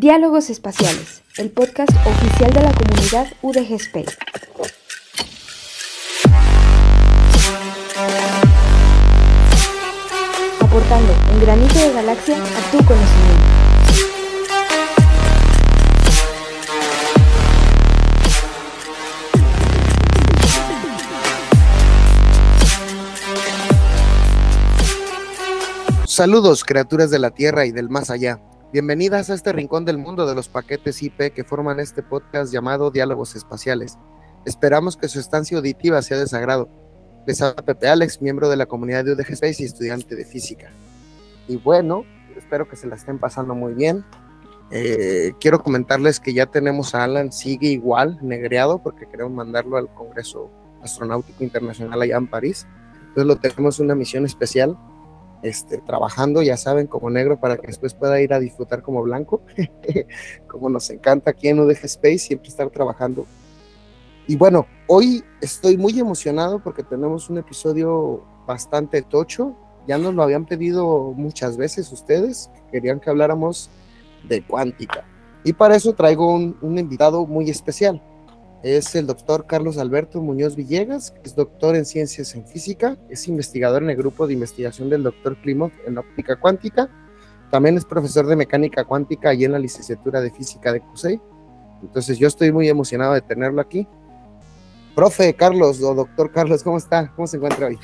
Diálogos Espaciales, el podcast oficial de la comunidad UDG Space. Aportando un granito de galaxia a tu conocimiento. Saludos, criaturas de la Tierra y del más allá. Bienvenidas a este rincón del mundo de los paquetes IP que forman este podcast llamado Diálogos Espaciales. Esperamos que su estancia auditiva sea de sagrado. Les habla Pepe Alex, miembro de la comunidad de UDG Space y estudiante de física. Y bueno, espero que se la estén pasando muy bien. Eh, quiero comentarles que ya tenemos a Alan, sigue igual, negreado, porque queremos mandarlo al Congreso Astronáutico Internacional allá en París. Entonces lo tenemos una misión especial este, trabajando, ya saben, como negro para que después pueda ir a disfrutar como blanco, como nos encanta aquí en UDG Space, siempre estar trabajando. Y bueno, hoy estoy muy emocionado porque tenemos un episodio bastante tocho, ya nos lo habían pedido muchas veces ustedes, querían que habláramos de cuántica. Y para eso traigo un, un invitado muy especial es el doctor Carlos Alberto Muñoz Villegas, que es doctor en ciencias en física, es investigador en el grupo de investigación del doctor Plymouth en óptica cuántica, también es profesor de mecánica cuántica y en la licenciatura de física de CUSEI. Entonces yo estoy muy emocionado de tenerlo aquí. Profe Carlos o doctor Carlos, ¿cómo está? ¿Cómo se encuentra hoy?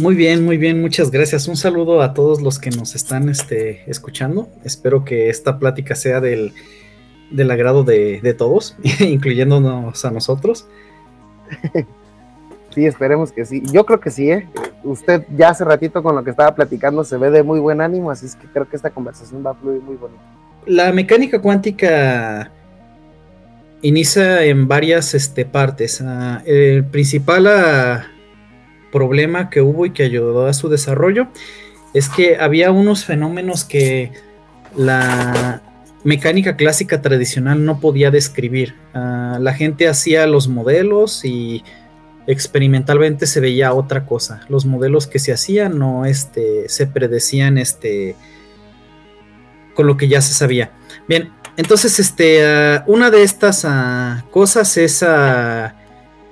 Muy bien, muy bien, muchas gracias. Un saludo a todos los que nos están este, escuchando. Espero que esta plática sea del del agrado de, todos, incluyéndonos a nosotros. Sí, esperemos que sí. Yo creo que sí, ¿eh? Usted ya hace ratito con lo que estaba platicando se ve de muy buen ánimo, así es que creo que esta conversación va a fluir muy bonito. La mecánica cuántica inicia en varias este, partes. Ah, el principal ah, problema que hubo y que ayudó a su desarrollo es que había unos fenómenos que la mecánica clásica tradicional no podía describir. Ah, la gente hacía los modelos y experimentalmente se veía otra cosa. Los modelos que se hacían no este, se predecían este, con lo que ya se sabía. Bien, entonces este, ah, una de estas ah, cosas es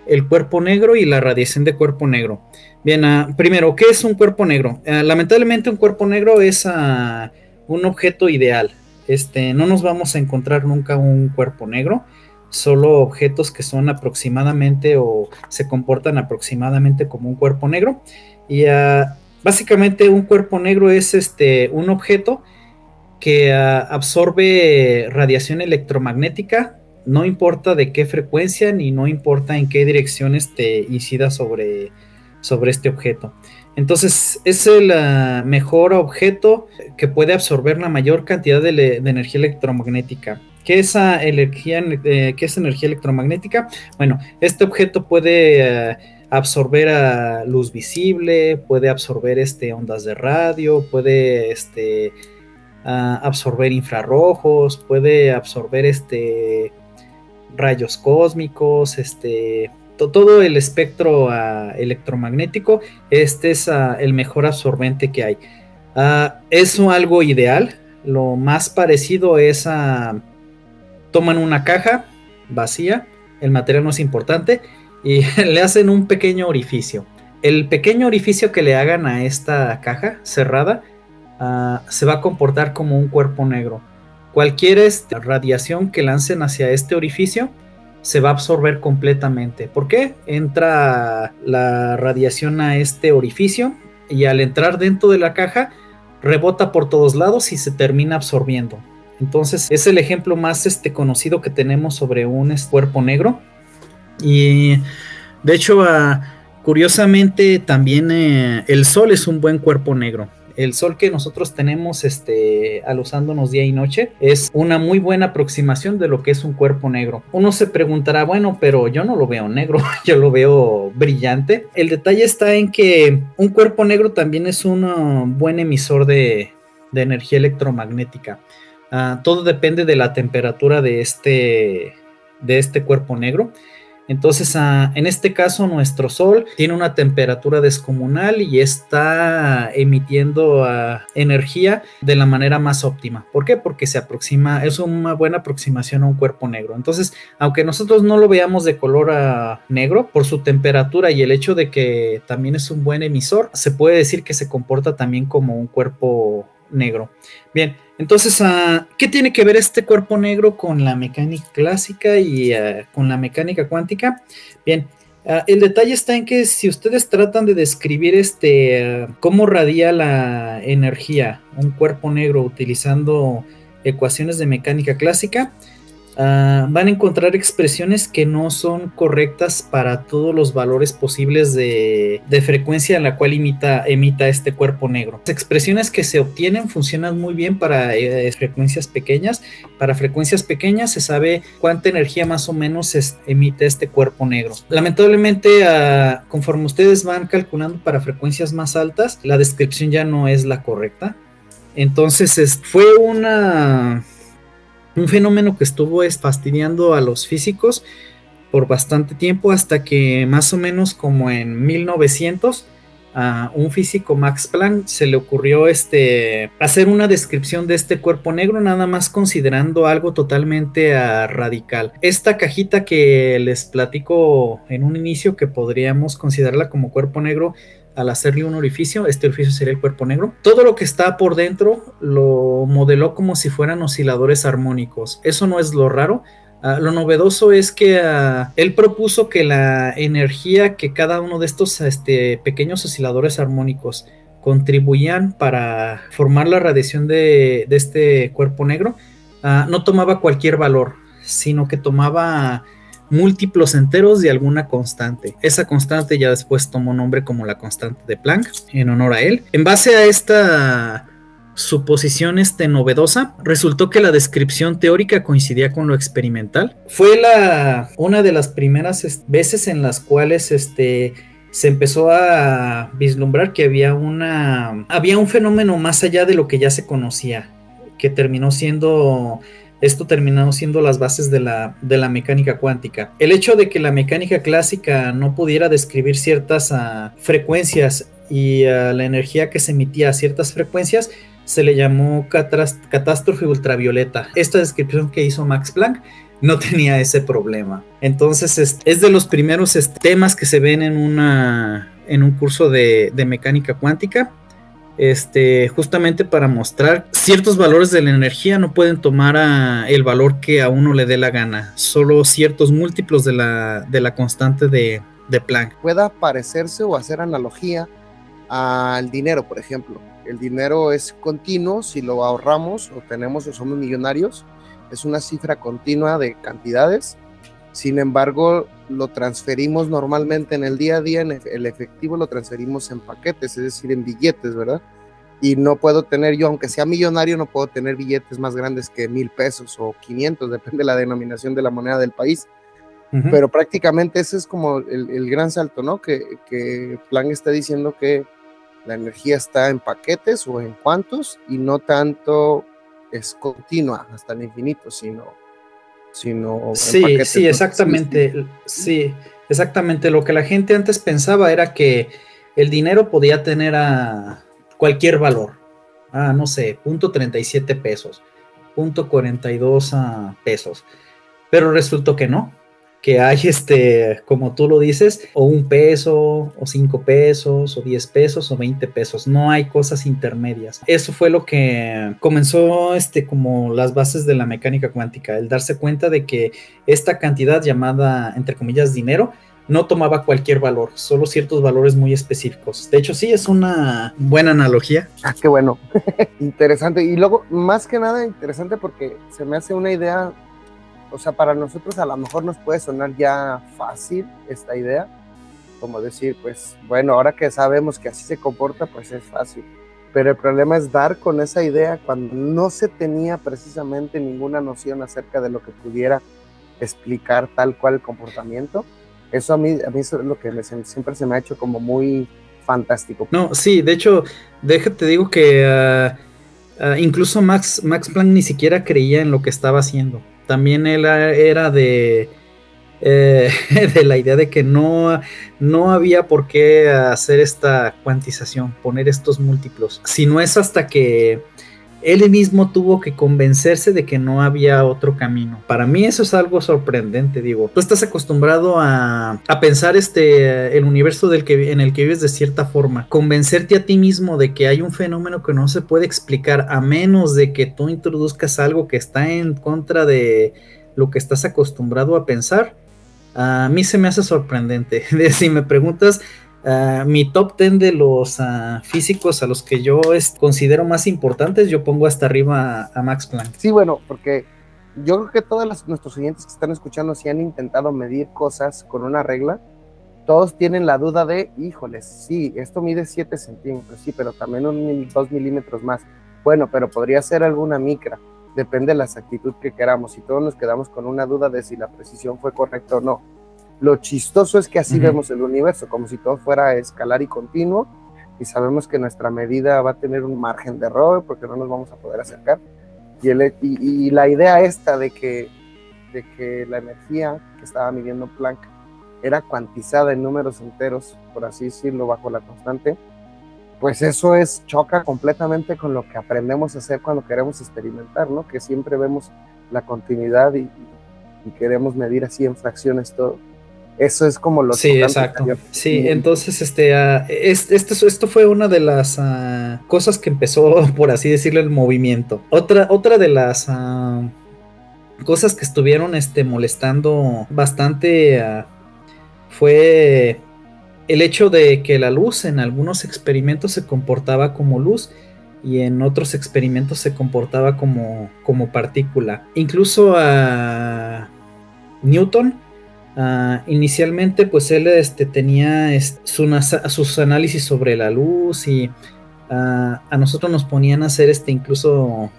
el cuerpo negro y la radiación de cuerpo negro. Bien, primero, ¿qué es un cuerpo negro? lamentablemente un cuerpo negro es un objeto ideal. Este, no nos vamos a encontrar nunca un cuerpo negro, solo objetos que son aproximadamente o se comportan aproximadamente como un cuerpo negro. Y ah, básicamente un cuerpo negro es este, un objeto que ah, absorbe radiación electromagnética, no importa de qué frecuencia ni no importa en qué dirección este, incida sobre, sobre este objeto. Entonces es el ah, mejor objeto que puede absorber la mayor cantidad de, energía electromagnética. ¿Qué es, energía, eh, ¿Qué es energía electromagnética? Bueno, este objeto puede ah, absorber ah, luz visible, puede absorber este, ondas de radio, puede este, absorber infrarrojos, puede absorber este, rayos cósmicos, este, todo el espectro ah, electromagnético, este es ah, el mejor absorbente que hay. Ah, es algo ideal. Lo más parecido es a toman una caja vacía, el material no es importante, y le hacen un pequeño orificio. El pequeño orificio que le hagan a esta caja cerrada se va a comportar como un cuerpo negro. Cualquier este, radiación que lancen hacia este orificio se va a absorber completamente. ¿Por qué? Entra la radiación a este orificio y al entrar dentro de la caja rebota por todos lados y se termina absorbiendo. Entonces es el ejemplo más este, conocido que tenemos sobre un cuerpo negro. Y de hecho, ah, curiosamente también eh, el Sol es un buen cuerpo negro el sol que nosotros tenemos este, usándonos día y noche es una muy buena aproximación de lo que es un cuerpo negro. Uno se preguntará, bueno, pero yo no lo veo negro, yo lo veo brillante. El detalle está en que un cuerpo negro también es un uh, buen emisor de, energía electromagnética. Ah, todo depende de la temperatura de este, de este cuerpo negro. Entonces, ah, en este caso, nuestro Sol tiene una temperatura descomunal y está emitiendo ah, energía de la manera más óptima. ¿Por qué? Porque se aproxima, es una buena aproximación a un cuerpo negro. Entonces, aunque nosotros no lo veamos de color ah, negro, por su temperatura y el hecho de que también es un buen emisor, se puede decir que se comporta también como un cuerpo negro. Bien, entonces, ah, ¿qué tiene que ver este cuerpo negro con la mecánica clásica y ah, con la mecánica cuántica? Bien, ah, el detalle está en que si ustedes tratan de describir este cómo radia la energía un cuerpo negro utilizando ecuaciones de mecánica clásica, Ah, van a encontrar expresiones que no son correctas para todos los valores posibles de, frecuencia en la cual imita, emita este cuerpo negro. Las expresiones que se obtienen funcionan muy bien para eh, frecuencias pequeñas. Para frecuencias pequeñas se sabe cuánta energía más o menos emite este cuerpo negro. Lamentablemente, ah, conforme ustedes van calculando para frecuencias más altas, la descripción ya no es la correcta. Entonces fue una un fenómeno que estuvo fastidiando a los físicos por bastante tiempo hasta que más o menos como en 1900 a un físico Max Planck se le ocurrió este hacer una descripción de este cuerpo negro nada más considerando algo totalmente ah, radical. Esta cajita que les platico en un inicio que podríamos considerarla como cuerpo negro al hacerle un orificio, este orificio sería el cuerpo negro. Todo lo que está por dentro lo modeló como si fueran osciladores armónicos. Eso no es lo raro. Ah, lo novedoso es que ah, él propuso que la energía que cada uno de estos este, pequeños osciladores armónicos contribuían para formar la radiación de, este cuerpo negro ah, no tomaba cualquier valor, sino que tomaba múltiplos enteros de alguna constante. Esa constante ya después tomó nombre como la constante de Planck en honor a él. En base a esta suposición este novedosa, resultó que la descripción teórica coincidía con lo experimental. Fue la una de las primeras veces en las cuales este se empezó a vislumbrar que había una había un fenómeno más allá de lo que ya se conocía, que terminó siendo esto terminó siendo las bases de la, de la mecánica cuántica. El hecho de que la mecánica clásica no pudiera describir ciertas ah, frecuencias y ah, la energía que se emitía a ciertas frecuencias se le llamó catástrofe ultravioleta. Esta descripción que hizo Max Planck no tenía ese problema. Entonces es, de los primeros temas que se ven en, una, en un curso de mecánica cuántica este, justamente para mostrar ciertos valores de la energía no pueden tomar el valor que a uno le dé la gana, solo ciertos múltiplos de la, de la constante de, de Planck. Pueda parecerse o hacer analogía al dinero, por ejemplo. El dinero es continuo, si lo ahorramos o tenemos o somos millonarios, es una cifra continua de cantidades. Sin embargo, lo transferimos normalmente en el día a día, en el efectivo lo transferimos en paquetes, es decir, en billetes, ¿verdad? Y no puedo tener yo, aunque sea millonario, no puedo tener billetes más grandes que mil pesos o 500, depende de la denominación de la moneda del país. Pero prácticamente ese es como el, gran salto, ¿no? Que, que Plan está diciendo que la energía está en paquetes o en cuantos y no tanto es continua hasta el infinito, sino sino sí, sí, exactamente, sí, exactamente. Lo que la gente antes pensaba era que el dinero podía tener a cualquier valor, ah, no sé, punto 37 pesos, punto 42 pesos, pero resultó que no, que hay este, como tú lo dices, o un peso, o cinco pesos, o diez pesos, o veinte pesos. No hay cosas intermedias. Eso fue lo que comenzó este, como las bases de la mecánica cuántica, el darse cuenta de que esta cantidad llamada, entre comillas, dinero, no tomaba cualquier valor, solo ciertos valores muy específicos. De hecho, sí, es una buena analogía. Ah, qué bueno. interesante. Y luego, más que nada, interesante porque se me hace una idea o sea, para nosotros a lo mejor nos puede sonar ya fácil esta idea, como decir, pues bueno, ahora que sabemos que así se comporta, pues es fácil. Pero el problema es dar con esa idea cuando no se tenía precisamente ninguna noción acerca de lo que pudiera explicar tal cual el comportamiento. Eso a mí, a mí es lo que siempre se me ha hecho como muy fantástico. No, sí, de hecho, déjate digo que ah, ah, incluso Max, Max Planck ni siquiera creía en lo que estaba haciendo también él era de, eh, de la idea de que no, no había por qué hacer esta cuantización, poner estos múltiplos, si no es hasta que él mismo tuvo que convencerse de que no había otro camino. Para mí eso es algo sorprendente, digo. Tú estás acostumbrado a, pensar este el universo del que, en el que vives de cierta forma. Convencerte a ti mismo de que hay un fenómeno que no se puede explicar a menos de que tú introduzcas algo que está en contra de lo que estás acostumbrado a pensar. A mí se me hace sorprendente. si me preguntas, Ah, mi top 10 de los ah, físicos a los que yo considero más importantes, yo pongo hasta arriba a, Max Planck. Sí, bueno, porque yo creo que todos nuestros oyentes que están escuchando, si han intentado medir cosas con una regla, todos tienen la duda de, híjoles, sí, esto mide 7 centímetros, sí, pero también un 2 milímetros más. Bueno, pero podría ser alguna micra, depende de la exactitud que queramos, y todos nos quedamos con una duda de si la precisión fue correcta o no lo chistoso es que así vemos el universo, como si todo fuera escalar y continuo, y sabemos que nuestra medida va a tener un margen de error porque no nos vamos a poder acercar. Y, el, y, la idea esta de que, de que la energía que estaba midiendo Planck era cuantizada en números enteros, por así decirlo, bajo la constante, pues eso es choca completamente con lo que aprendemos a hacer cuando queremos experimentar, ¿no? Que siempre vemos la continuidad y, y queremos medir así en fracciones todo. Eso es como lo Sí, exacto. Sí, entonces este, uh, esto, fue una de las ah, cosas que empezó, por así decirlo, el movimiento. Otra, otra de las ah, cosas que estuvieron este, molestando bastante fue el hecho de que la luz en algunos experimentos se comportaba como luz y en otros experimentos se comportaba como, como partícula. Incluso a Newton Ah, inicialmente, pues él este, tenía sus análisis sobre la luz y ah, a nosotros nos ponían a hacer este incluso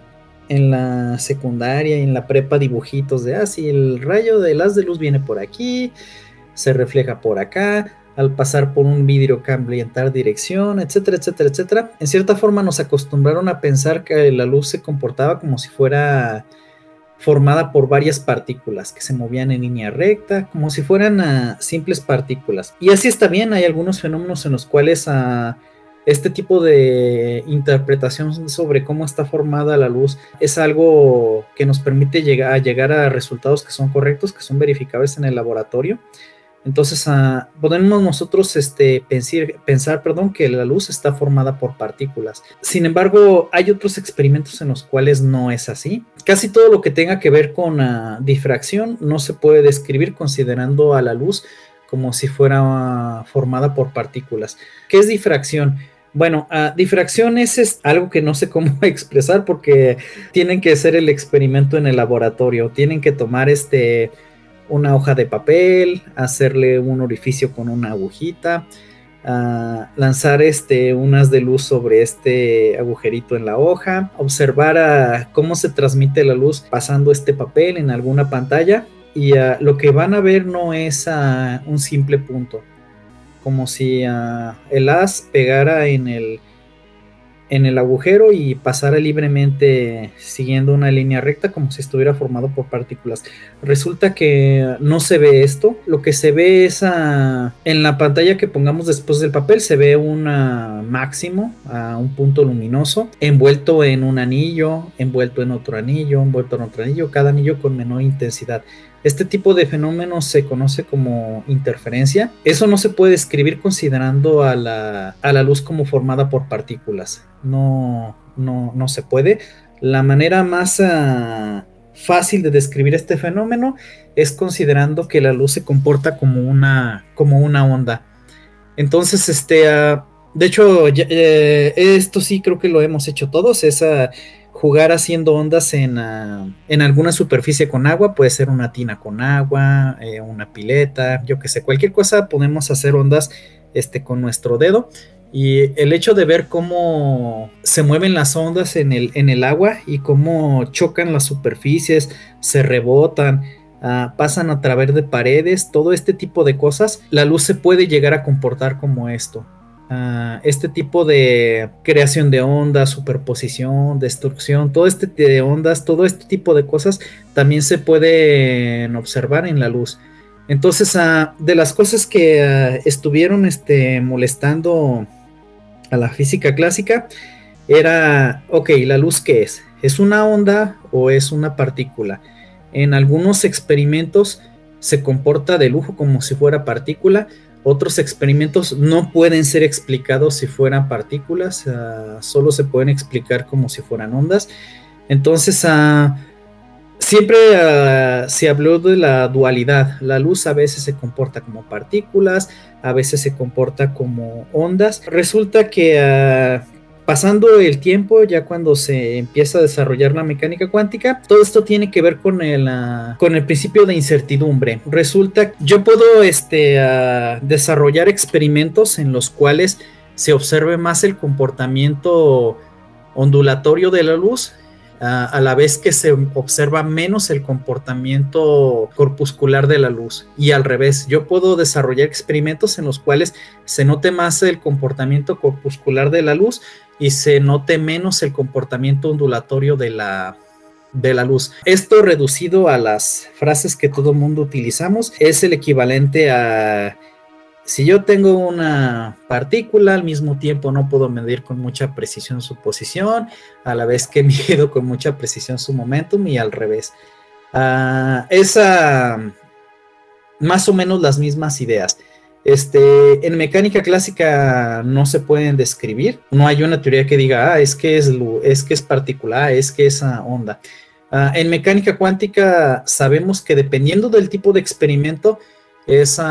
en la secundaria y en la prepa dibujitos de, ah, si el rayo de las de luz viene por aquí, se refleja por acá, al pasar por un vidrio cambia en tal dirección, etcétera, etcétera, etcétera. En cierta forma nos acostumbraron a pensar que la luz se comportaba como si fuera formada por varias partículas que se movían en línea recta, como si fueran ah, simples partículas. Y así está bien, hay algunos fenómenos en los cuales uh, este tipo de interpretación sobre cómo está formada la luz es algo que nos permite llegar a, llegar a resultados que son correctos, que son verificables en el laboratorio. Entonces, uh, podemos nosotros este, pensar, perdón, que la luz está formada por partículas. Sin embargo, hay otros experimentos en los cuales no es así. Casi todo lo que tenga que ver con uh, difracción no se puede describir considerando a la luz como si fuera formada por partículas. ¿Qué es difracción? Bueno, difracción es, algo que no sé cómo expresar porque tienen que hacer el experimento en el laboratorio, tienen que tomar este una hoja de papel, hacerle un orificio con una agujita, lanzar este, unas de luz sobre este agujerito en la hoja, observar cómo se transmite la luz pasando este papel en alguna pantalla. Y lo que van a ver no es un simple punto, como si el haz pegara en el en el agujero y pasara libremente siguiendo una línea recta como si estuviera formado por partículas. Resulta que no se ve esto, lo que se ve es en la pantalla que pongamos después del papel se ve un máximo, a un punto luminoso, envuelto en un anillo, envuelto en otro anillo, envuelto en otro anillo, cada anillo con menor intensidad. Este tipo de fenómeno se conoce como interferencia. Eso no se puede describir considerando a la, luz como formada por partículas. No, no, no se puede. La manera más ah, fácil de describir este fenómeno es considerando que la luz se comporta como una, como una onda. Entonces, este, ah, de hecho, eh, esto sí creo que lo hemos hecho todos. Esa jugar haciendo ondas en, ah, en, alguna superficie con agua, puede ser una tina con agua, eh, una pileta, yo que sé, cualquier cosa podemos hacer ondas este, con nuestro dedo. Y el hecho de ver cómo se mueven las ondas en el, en el agua y cómo chocan las superficies, se rebotan, ah, pasan a través de paredes, todo este tipo de cosas, la luz se puede llegar a comportar como esto este tipo de creación de ondas, superposición, destrucción, todo este de ondas, todo este tipo de cosas también se pueden observar en la luz. Entonces, ah, de las cosas que ah, estuvieron este, molestando a la física clásica, era, ok, ¿la luz qué es? ¿Es una onda o es una partícula? En algunos experimentos se comporta de lujo como si fuera partícula, otros experimentos no pueden ser explicados si fueran partículas, ah, solo se pueden explicar como si fueran ondas. Entonces, uh, siempre uh, se habló de la dualidad. La luz a veces se comporta como partículas, a veces se comporta como ondas. Resulta que pasando el tiempo, ya cuando se empieza a desarrollar la mecánica cuántica, todo esto tiene que ver con el, el principio de incertidumbre. Resulta, yo puedo este, desarrollar experimentos en los cuales se observe más el comportamiento ondulatorio de la luz a la vez que se observa menos el comportamiento corpuscular de la luz. Y al revés, yo puedo desarrollar experimentos en los cuales se note más el comportamiento corpuscular de la luz y se note menos el comportamiento ondulatorio de la, de la luz. Esto reducido a las frases que todo mundo utilizamos es el equivalente a si yo tengo una partícula, al mismo tiempo no puedo medir con mucha precisión su posición, a la vez que mido con mucha precisión su momentum y al revés. Uh, esa más o menos las mismas ideas. Este, en mecánica clásica no se pueden describir, no hay una teoría que diga, ah, es que es, es, que es particular, es que es onda. Uh, en mecánica cuántica sabemos que dependiendo del tipo de experimento, es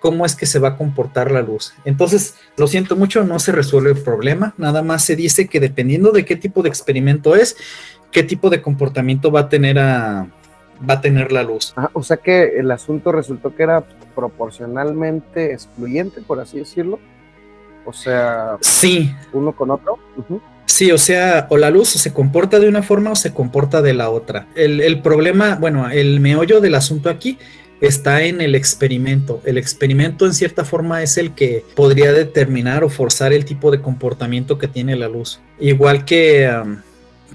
cómo es que se va a comportar la luz. Entonces, lo siento mucho, no se resuelve el problema, nada más se dice que dependiendo de qué tipo de experimento es, qué tipo de comportamiento va a tener a, va a tener la luz. o sea que el asunto resultó que era proporcionalmente excluyente, por así decirlo. O sea, sí. uno con otro. Sí, o sea, o la luz se comporta de una forma o se comporta de la otra. El, el problema, bueno, el meollo del asunto aquí está en el experimento. El experimento en cierta forma es el que podría determinar o forzar el tipo de comportamiento que tiene la luz. Igual que,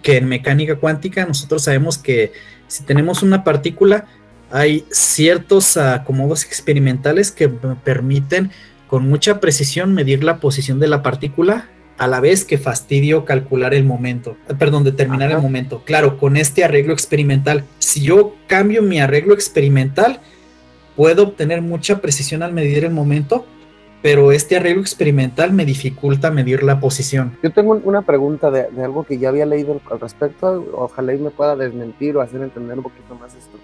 que en mecánica cuántica, nosotros sabemos que si tenemos una partícula, hay ciertos acomodos experimentales que permiten con mucha precisión medir la posición de la partícula a la vez que fastidio calcular el momento, perdón, determinar el momento. Claro, con este arreglo experimental, si yo cambio mi arreglo experimental, puedo obtener mucha precisión al medir el momento, pero este arreglo experimental me dificulta medir la posición. Yo tengo una pregunta de, algo que ya había leído al respecto, ojalá y me pueda desmentir o hacer entender un poquito más esto.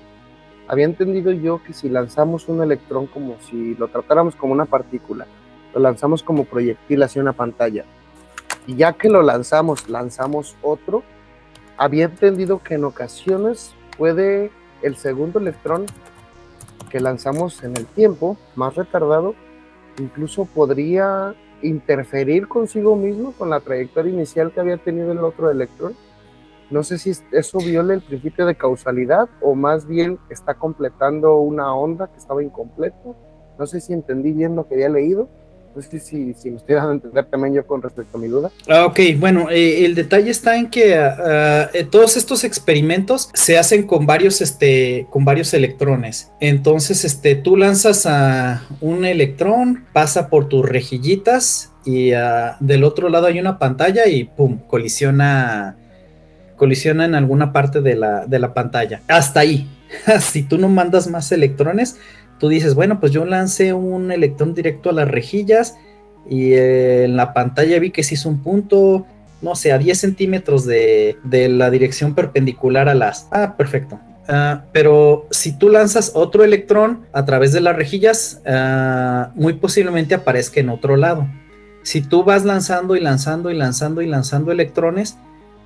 Había entendido yo que si lanzamos un electrón como si lo tratáramos como una partícula, lo lanzamos como proyectil hacia una pantalla, y ya que lo lanzamos, lanzamos otro, había entendido que en ocasiones puede el segundo electrón que lanzamos en el tiempo más retardado, incluso podría interferir consigo mismo con la trayectoria inicial que había tenido el otro electrón. No sé si eso viola el principio de causalidad o más bien está completando una onda que estaba incompleta. No sé si entendí bien lo que había leído no sé si, me estoy dando a entender también yo con respecto a mi duda. Ah, ok, bueno, eh, el detalle está en que ah, eh, todos estos experimentos se hacen con varios, este, con varios electrones. Entonces, este, tú lanzas a un electrón, pasa por tus rejillitas y ah, del otro lado hay una pantalla y pum, colisiona colisiona en alguna parte de la, de la pantalla. Hasta ahí. si tú no mandas más electrones, tú dices, bueno, pues yo lancé un electrón directo a las rejillas y en la pantalla vi que se hizo un punto, no sé, a 10 centímetros de, la dirección perpendicular a las. Ah, perfecto. Ah, pero si tú lanzas otro electrón a través de las rejillas, ah, muy posiblemente aparezca en otro lado. Si tú vas lanzando y lanzando y lanzando y lanzando electrones,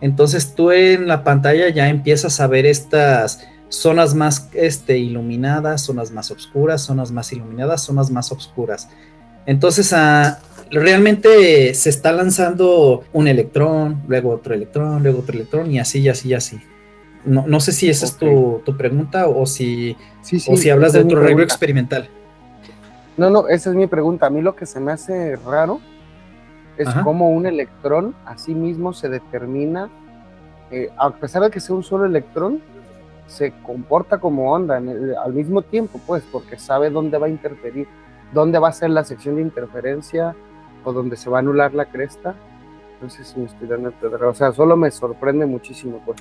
entonces tú en la pantalla ya empiezas a ver estas zonas más este, iluminadas, zonas más oscuras, zonas más iluminadas, zonas más oscuras. Entonces, ah, realmente se está lanzando un electrón, luego otro electrón, luego otro electrón y así, y así, y así. No, no sé si esa es tu, pregunta o si, o si hablas de otro arreglo experimental. No, no, esa es mi pregunta. A mí lo que se me hace raro es cómo un electrón a sí mismo se determina, eh, a pesar de que sea un solo electrón, se comporta como onda al mismo tiempo, pues, porque sabe dónde va a interferir, dónde va a ser la sección de interferencia o dónde se va a anular la cresta. No sé si me estoy dando O sea, solo me sorprende muchísimo, pues,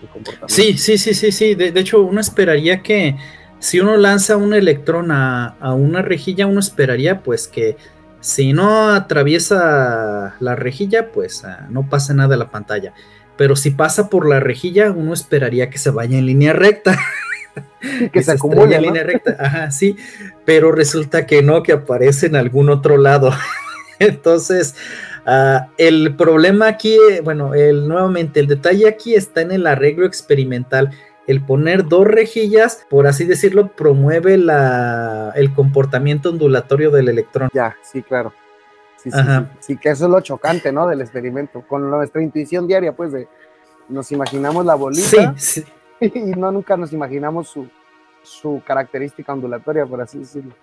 el comportamiento. Sí, sí, sí, sí, sí. De, hecho, uno esperaría que si uno lanza un electrón a, una rejilla, uno esperaría, pues, que si no atraviesa la rejilla, pues ah, no pasa nada en la pantalla. Pero si pasa por la rejilla, uno esperaría que se vaya en línea recta. que, se, acumule en línea recta. Ajá, sí. Pero resulta que no, que aparece en algún otro lado. Entonces, ah, el problema aquí, bueno, el, nuevamente, el detalle aquí está en el arreglo experimental. El poner dos rejillas, por así decirlo, promueve la, el comportamiento ondulatorio del electrón. Ya, sí, claro. Sí, sí, sí, que eso es lo chocante, ¿no? Del experimento. Con nuestra intuición diaria, pues, de nos imaginamos la bolita y no nunca nos imaginamos su, su característica ondulatoria, por así decirlo.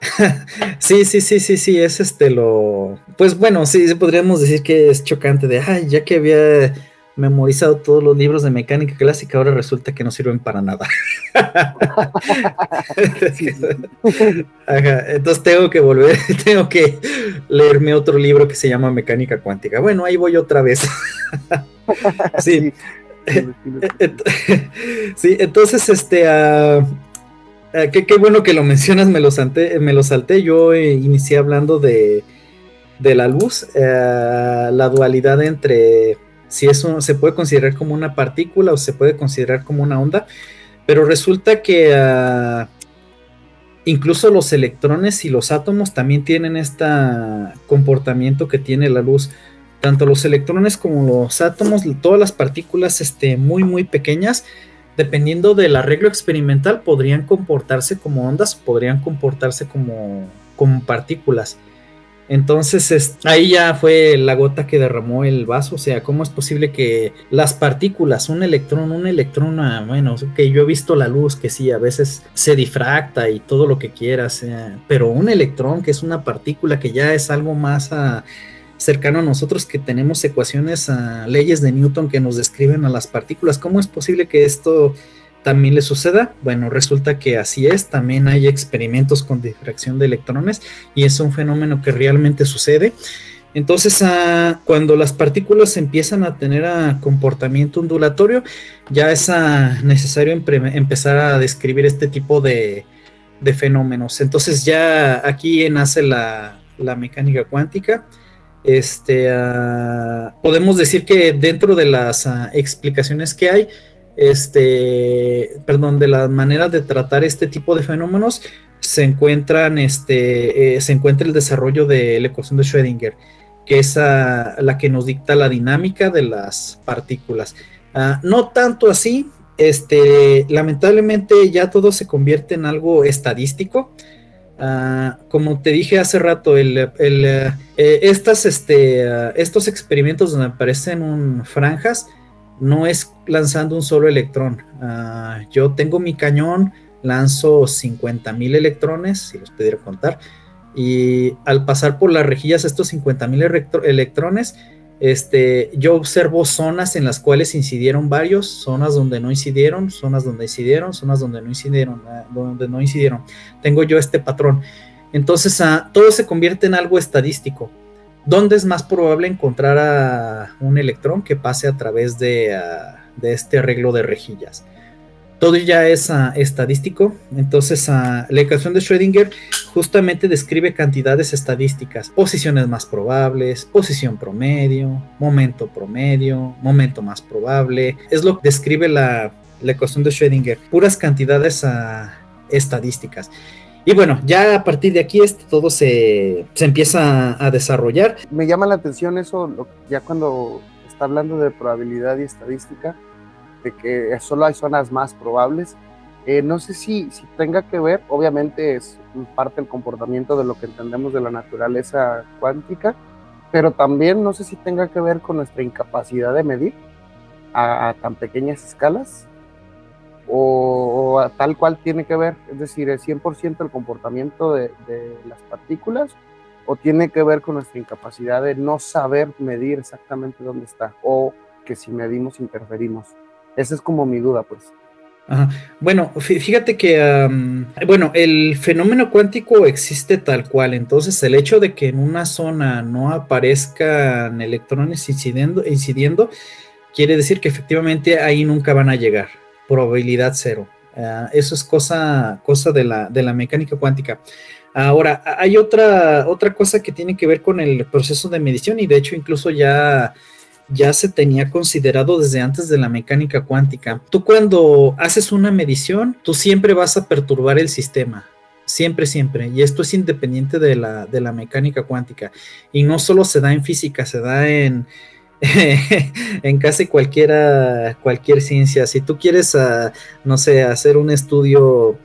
sí, sí, sí, sí, sí, es este lo. Pues bueno, sí, podríamos decir que es chocante de, ay, ya que había memorizado todos los libros de mecánica clásica, ahora resulta que no sirven para nada. entonces tengo que volver, tengo que leerme otro libro que se llama Mecánica Cuántica. Bueno, ahí voy otra vez. sí. sí, entonces, este, uh, qué, bueno que lo mencionas, me lo, salté, me lo salté. Yo eh, inicié hablando de, de la luz, la dualidad entre si eso se puede considerar como una partícula o se puede considerar como una onda, pero resulta que ah, incluso los electrones y los átomos también tienen este comportamiento que tiene la luz. Tanto los electrones como los átomos, todas las partículas este, muy muy pequeñas, dependiendo del arreglo experimental, podrían comportarse como ondas, podrían comportarse como, como partículas. Entonces ahí ya fue la gota que derramó el vaso, o sea, ¿cómo es posible que las partículas, un electrón, un electrón, ah, bueno, que yo he visto la luz que sí, a veces se difracta y todo lo que quieras, pero un electrón que es una partícula que ya es algo más ah, cercano a nosotros, que tenemos ecuaciones, uh, leyes de Newton que nos describen a las partículas, ¿cómo es posible que esto también le suceda? Bueno, resulta que así es, también hay experimentos con difracción de electrones y es un fenómeno que realmente sucede. Entonces, ah, cuando las partículas empiezan a tener ah, comportamiento ondulatorio, ya es ah, necesario empezar a describir este tipo de, fenómenos. Entonces, ya aquí nace la, mecánica cuántica. Este, podemos decir que dentro de las explicaciones que hay, este, perdón, de la manera de tratar este tipo de fenómenos, se encuentran, este, eh, se encuentra el desarrollo de la ecuación de Schrödinger, que es la que nos dicta la dinámica de las partículas. Ah, no tanto así, este, lamentablemente ya todo se convierte en algo estadístico. Ah, como te dije hace rato, el, eh, estas, este, ah, estos experimentos donde aparecen franjas, no es lanzando un solo electrón. Ah, yo tengo mi cañón, lanzo 50 mil electrones, si los pudiera contar, y al pasar por las rejillas estos 50 mil electrones, este, yo observo zonas en las cuales incidieron varios, zonas donde no incidieron, zonas donde incidieron, zonas donde no incidieron, ah, donde no incidieron. Tengo yo este patrón. Entonces, ah, todo se convierte en algo estadístico. ¿Dónde es más probable encontrar a un electrón que pase a través de, este arreglo de rejillas? Todo ya es ah, estadístico, entonces ah, la ecuación de Schrödinger justamente describe cantidades estadísticas, posiciones más probables, posición promedio, momento promedio, momento más probable, es lo que describe la, ecuación de Schrödinger, puras cantidades estadísticas. Y bueno, ya a partir de aquí este, todo se, empieza a desarrollar. Me llama la atención eso, ya cuando está hablando de probabilidad y estadística, de que solo hay zonas más probables. Eh, no sé si, si tenga que ver, obviamente es parte del comportamiento de lo que entendemos de la naturaleza cuántica, pero también no sé si tenga que ver con nuestra incapacidad de medir a tan pequeñas escalas o, tal cual tiene que ver, es decir, es 100% el comportamiento de, las partículas o tiene que ver con nuestra incapacidad de no saber medir exactamente dónde está o que si medimos interferimos. Esa es como mi duda, pues. Bueno, fíjate que, bueno, el fenómeno cuántico existe tal cual, entonces el hecho de que en una zona no aparezcan electrones incidiendo, incidiendo quiere decir que efectivamente ahí nunca van a llegar, probabilidad cero. Ah, eso es cosa, cosa de, la, de la mecánica cuántica. Ahora, hay otra, otra cosa que tiene que ver con el proceso de medición y de hecho incluso ya ya se tenía considerado desde antes de la mecánica cuántica. Tú cuando haces una medición, tú siempre vas a perturbar el sistema. Siempre, siempre. Y esto es independiente de la, de la mecánica cuántica. Y no solo se da en física, se da en, en casi cualquiera, cualquier ciencia. Si tú quieres, ah, no sé, hacer un estudio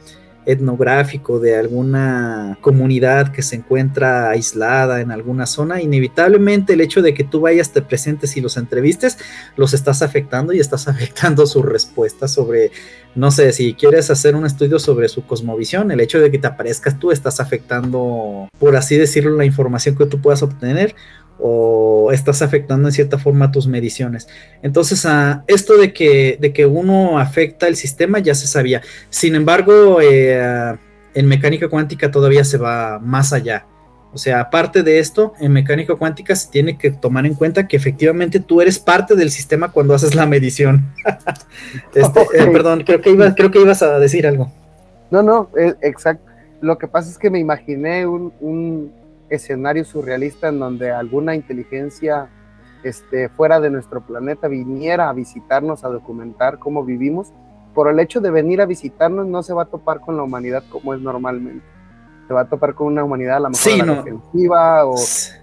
etnográfico de alguna comunidad que se encuentra aislada en alguna zona, inevitablemente el hecho de que tú vayas, te presentes y los entrevistes, los estás afectando y estás afectando su respuesta sobre, no sé, si quieres hacer un estudio sobre su cosmovisión, el hecho de que te aparezcas tú estás afectando, por así decirlo, la información que tú puedas obtener o estás afectando en cierta forma tus mediciones. Entonces, uh, esto de que, de que uno afecta el sistema ya se sabía. Sin embargo, eh, en mecánica cuántica todavía se va más allá. O sea, aparte de esto, en mecánica cuántica se tiene que tomar en cuenta que efectivamente tú eres parte del sistema cuando haces la medición. Este, eh, perdón, creo que, creo que ibas a decir algo. No, no, exacto. Lo que pasa es que me imaginé un, escenario surrealista en donde alguna inteligencia este, fuera de nuestro planeta viniera a visitarnos, a documentar cómo vivimos, por el hecho de venir a visitarnos no se va a topar con la humanidad como es normalmente. Se va a topar con una humanidad a lo mejor defensiva o,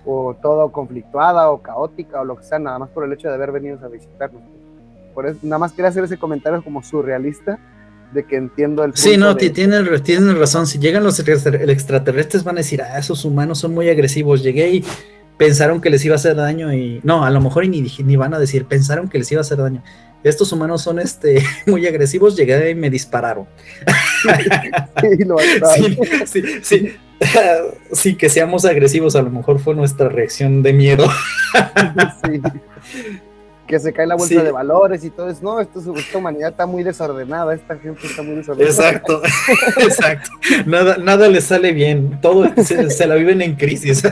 o, todo conflictuada o caótica o lo que sea, nada más por el hecho de haber venido a visitarnos. Por eso, nada más quería hacer ese comentario como surrealista de que entiendo el Sí, no, tienen, razón. Si llegan los extraterrestres van a decir, ah, esos humanos son muy agresivos. Llegué y pensaron que les iba a hacer daño y no, a lo mejor ni, ni van a decir, pensaron que les iba a hacer daño. Estos humanos son este muy agresivos, llegué y me dispararon. sí, sí, sí, sí, que seamos agresivos, a lo mejor fue nuestra reacción de miedo. sí que se cae la bolsa de valores y todo eso. No, esto, esta humanidad está muy desordenada, esta gente está muy desordenada. Exacto, exacto. Nada, nada le sale bien, todo se, la viven en crisis.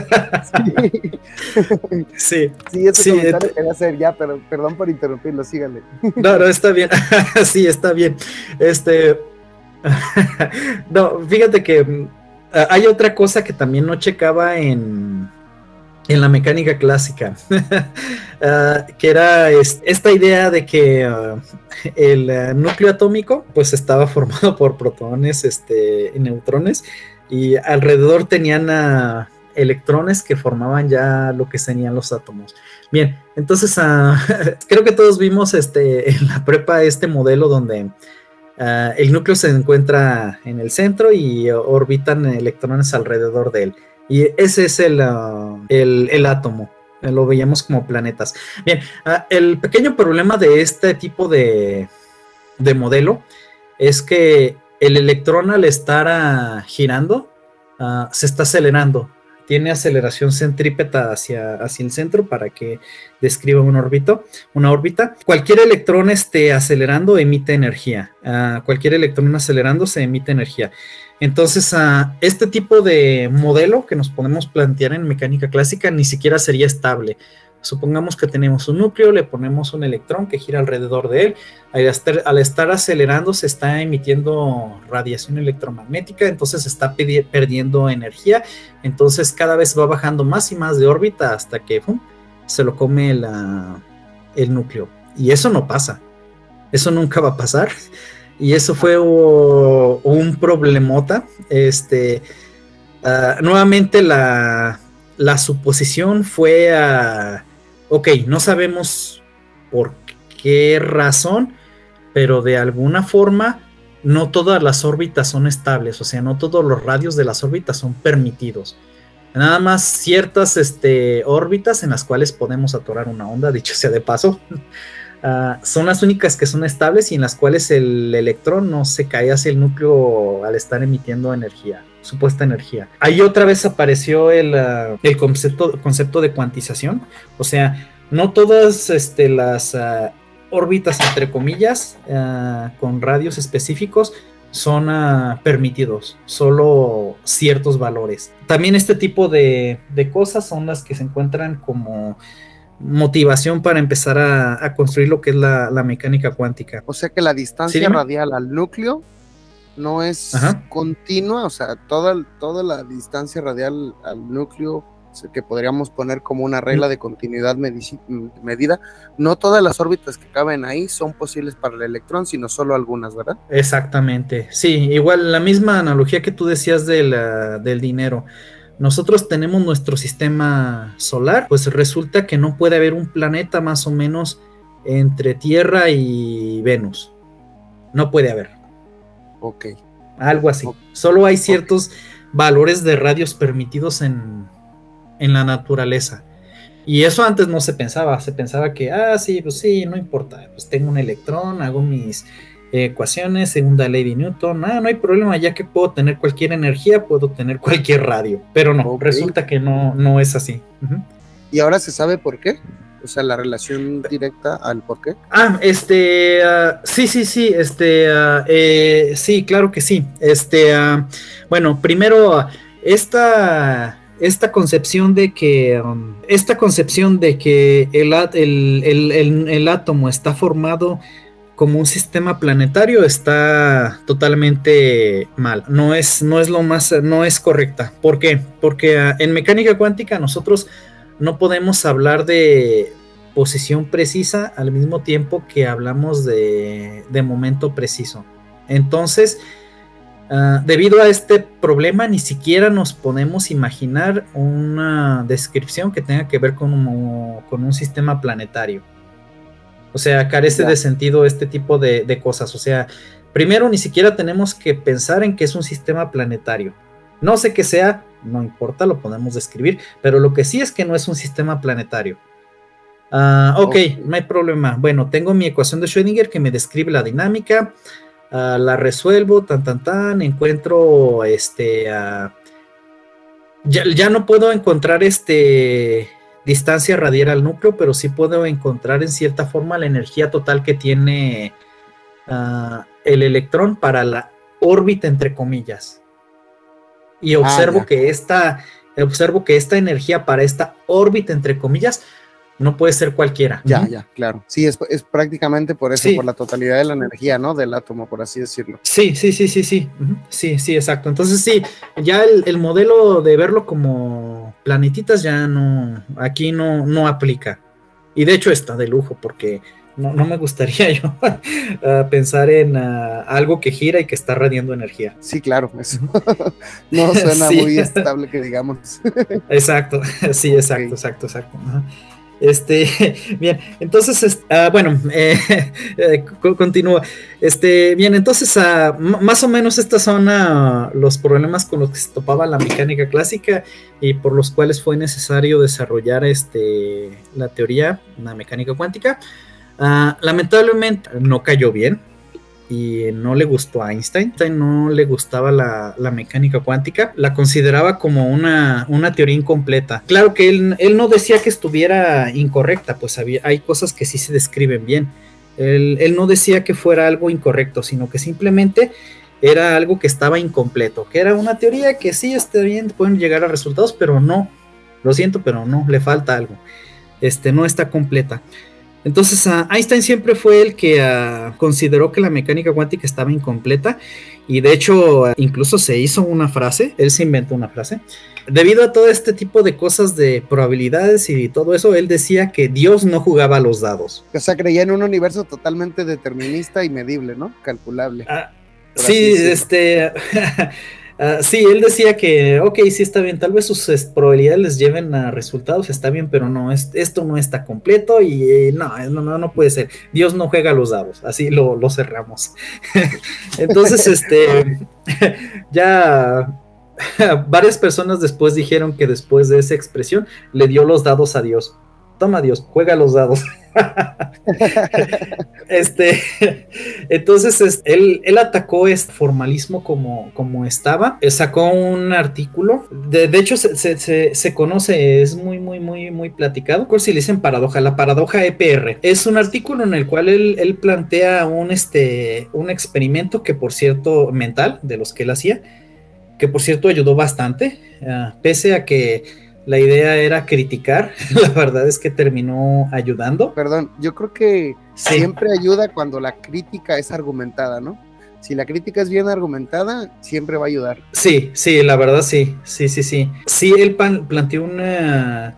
Sí, sí, ese comentario quería hacer ya, pero perdón por interrumpirlo, síganle. No, no, está bien, sí, está bien. Este, no, fíjate que mm, hay otra cosa que también no checaba en en la mecánica clásica, ah, que era esta idea de que ah, el ah, núcleo atómico pues estaba formado por protones este, y neutrones y alrededor tenían electrones que formaban ya lo que serían los átomos. Bien, entonces creo que todos vimos este, en la prepa este modelo donde el núcleo se encuentra en el centro y orbitan electrones alrededor de él. Y ese es el, ah, el, átomo. Lo veíamos como planetas. Bien, ah, el pequeño problema de este tipo de, de modelo es que el electrón al estar ah, girando se está acelerando. Tiene aceleración centrípeta hacia, hacia el centro para que describa un órbito, una órbita. Cualquier electrón esté acelerando emite energía. cualquier electrón acelerando se emite energía. Entonces, a este tipo de modelo que nos podemos plantear en mecánica clásica ni siquiera sería estable. Supongamos que tenemos un núcleo, le ponemos un electrón que gira alrededor de él. Al estar, acelerando se está emitiendo radiación electromagnética, entonces está perdiendo energía. Entonces cada vez va bajando más y más de órbita hasta que se lo come el núcleo. Y eso no pasa. Eso nunca va a pasar. Y eso fue un problemota. Este, ah, nuevamente la, suposición fue a, ok, no sabemos por qué razón, pero de alguna forma no todas las órbitas son estables, o sea, no todos los radios de las órbitas son permitidos. Nada más ciertas este, órbitas en las cuales podemos atorar una onda, dicho sea de paso. Ah, son las únicas que son estables y en las cuales el electrón no se cae hacia el núcleo al estar emitiendo energía, supuesta energía. Ahí otra vez apareció el, ah, concepto, concepto de cuantización, o sea, no todas este, las... Ah, órbitas, entre comillas, uh, con radios específicos, son uh, permitidos, solo ciertos valores. También este tipo de, de, cosas son las que se encuentran como motivación para empezar a, a construir lo que es la, la, mecánica cuántica. O sea que la distancia ¿Sí, radial al núcleo no es Ajá. continua, o sea, toda, toda la distancia radial al núcleo que podríamos poner como una regla de continuidad medida, no todas las órbitas que caben ahí son posibles para el electrón, sino solo algunas, ¿verdad? Exactamente, sí, igual la misma analogía que tú decías de la, del dinero. Nosotros tenemos nuestro sistema solar, pues resulta que no puede haber un planeta más o menos entre Tierra y Venus. No puede haber. Ok. Algo así. Okay. Solo hay ciertos okay. valores de radios permitidos en, en la naturaleza. Y eso antes no se pensaba, se pensaba que, ah, sí, pues sí, no importa, pues tengo un electrón, hago mis ecuaciones, segunda ley de Newton, ah, no hay problema, ya que puedo tener cualquier energía, puedo tener cualquier radio, pero no, okay. resulta que no, no es así. Uh -huh. ¿Y ahora se sabe por qué? O sea, la relación directa al por qué. Ah, este, uh, sí, sí, sí, este, uh, eh, sí, claro que sí. Este, uh, bueno, primero, esta esta concepción de que um, esta concepción de que el, el, el, el, átomo está formado como un sistema planetario está totalmente mal. No es, no es lo más, no es correcta. ¿Por qué? Porque en mecánica cuántica nosotros no podemos hablar de posición precisa al mismo tiempo que hablamos de, de momento preciso. Entonces, Uh, debido a este problema, ni siquiera nos podemos imaginar una descripción que tenga que ver con un, con un sistema planetario. O sea, carece ya. de sentido este tipo de, de, cosas. O sea, primero ni siquiera tenemos que pensar en que es un sistema planetario. No sé qué sea, no importa, lo podemos describir, pero lo que sí es que no es un sistema planetario. Uh, ok, okay. no hay problema. Bueno, tengo mi ecuación de Schrödinger que me describe la dinámica. Uh, la resuelvo, tan, tan, tan, encuentro, este, uh, ya, ya, no puedo encontrar este distancia radial al núcleo, pero sí puedo encontrar en cierta forma la energía total que tiene el electrón para la órbita, entre comillas. Y observo ah, que esta, observo que esta energía para esta órbita, entre comillas, no puede ser cualquiera. Ya, ya, claro. Sí, es, es, prácticamente por eso, sí. por la totalidad de la energía, ¿no? Del átomo, por así decirlo. Sí, sí, sí, sí, sí. Uh -huh. Sí, sí, exacto. Entonces, sí, ya el, el, modelo de verlo como planetitas ya no, aquí no, no aplica. Y de hecho está de lujo porque no, no me gustaría yo uh, pensar en uh, algo que gira y que está radiando energía. Sí, claro, eso no suena sí. muy estable que digamos. exacto, sí, exacto, okay. exacto, exacto. Este, bien, entonces, uh, bueno, eh, eh, continúo. Este, bien, entonces, uh, más o menos estos son uh, los problemas con los que se topaba la mecánica clásica y por los cuales fue necesario desarrollar este, la teoría, la mecánica cuántica. Lamentablemente no cayó bien, y no le gustó a Einstein, no le gustaba la, la mecánica cuántica, la consideraba como una, una, teoría incompleta. Claro que él, él no decía que estuviera incorrecta, pues había, hay cosas que sí se describen bien. Él, él no decía que fuera algo incorrecto, sino que simplemente era algo que estaba incompleto, que era una teoría que sí está bien, pueden llegar a resultados, pero no, lo siento, pero no, le falta algo. Este no está completa. Entonces uh, Einstein siempre fue el que uh, consideró que la mecánica cuántica estaba incompleta y de hecho uh, incluso se hizo una frase, él se inventó una frase. Debido a todo este tipo de cosas de probabilidades y todo eso, él decía que Dios no jugaba a los dados. O sea, creía en un universo totalmente determinista y medible, ¿no? Calculable. sí, este... Uh, sí, él decía que, ok, sí está bien, tal vez sus probabilidades les lleven a resultados, está bien, pero no, es, esto no está completo y eh, no, no, no, puede ser. Dios no juega los dados, así lo, lo cerramos. Entonces, este, ya varias personas después dijeron que después de esa expresión le dio los dados a Dios. Toma Dios, juega los dados. este, entonces él, él, atacó este formalismo como, como estaba, eh, sacó un artículo, de, hecho se, conoce, es muy, muy, muy, muy platicado, por si le dicen paradoja, la paradoja EPR, es un artículo en el cual él, plantea un, este, un experimento que por cierto, mental, de los que él hacía, que por cierto ayudó bastante, ah, pese a que la idea era criticar, la verdad es que terminó ayudando. Perdón, yo creo que siempre ayuda cuando la crítica es argumentada, ¿no? Si la crítica es bien argumentada, siempre va a ayudar. Sí, sí, la verdad sí, sí, sí, sí. Sí, él planteó una,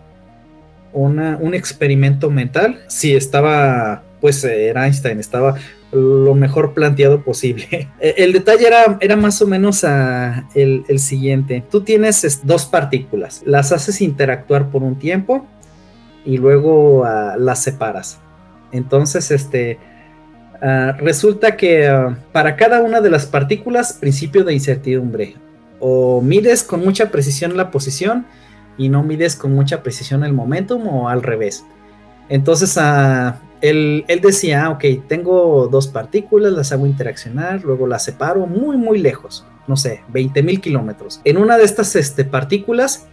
una, un experimento mental, sí, estaba, pues era Einstein, estaba lo mejor planteado posible. E, el detalle era, era más o menos ah, el, siguiente. Tú tienes dos partículas, las haces interactuar por un tiempo y luego ah, las separas. Entonces, este, ah, resulta que para cada una de las partículas, principio de incertidumbre. O mides con mucha precisión la posición y no mides con mucha precisión el momentum o al revés. Entonces, él, decía, ah, ok, tengo dos partículas, las hago interaccionar, luego las separo muy, muy lejos, no sé, 20 mil kilómetros. En una de estas este, partículas,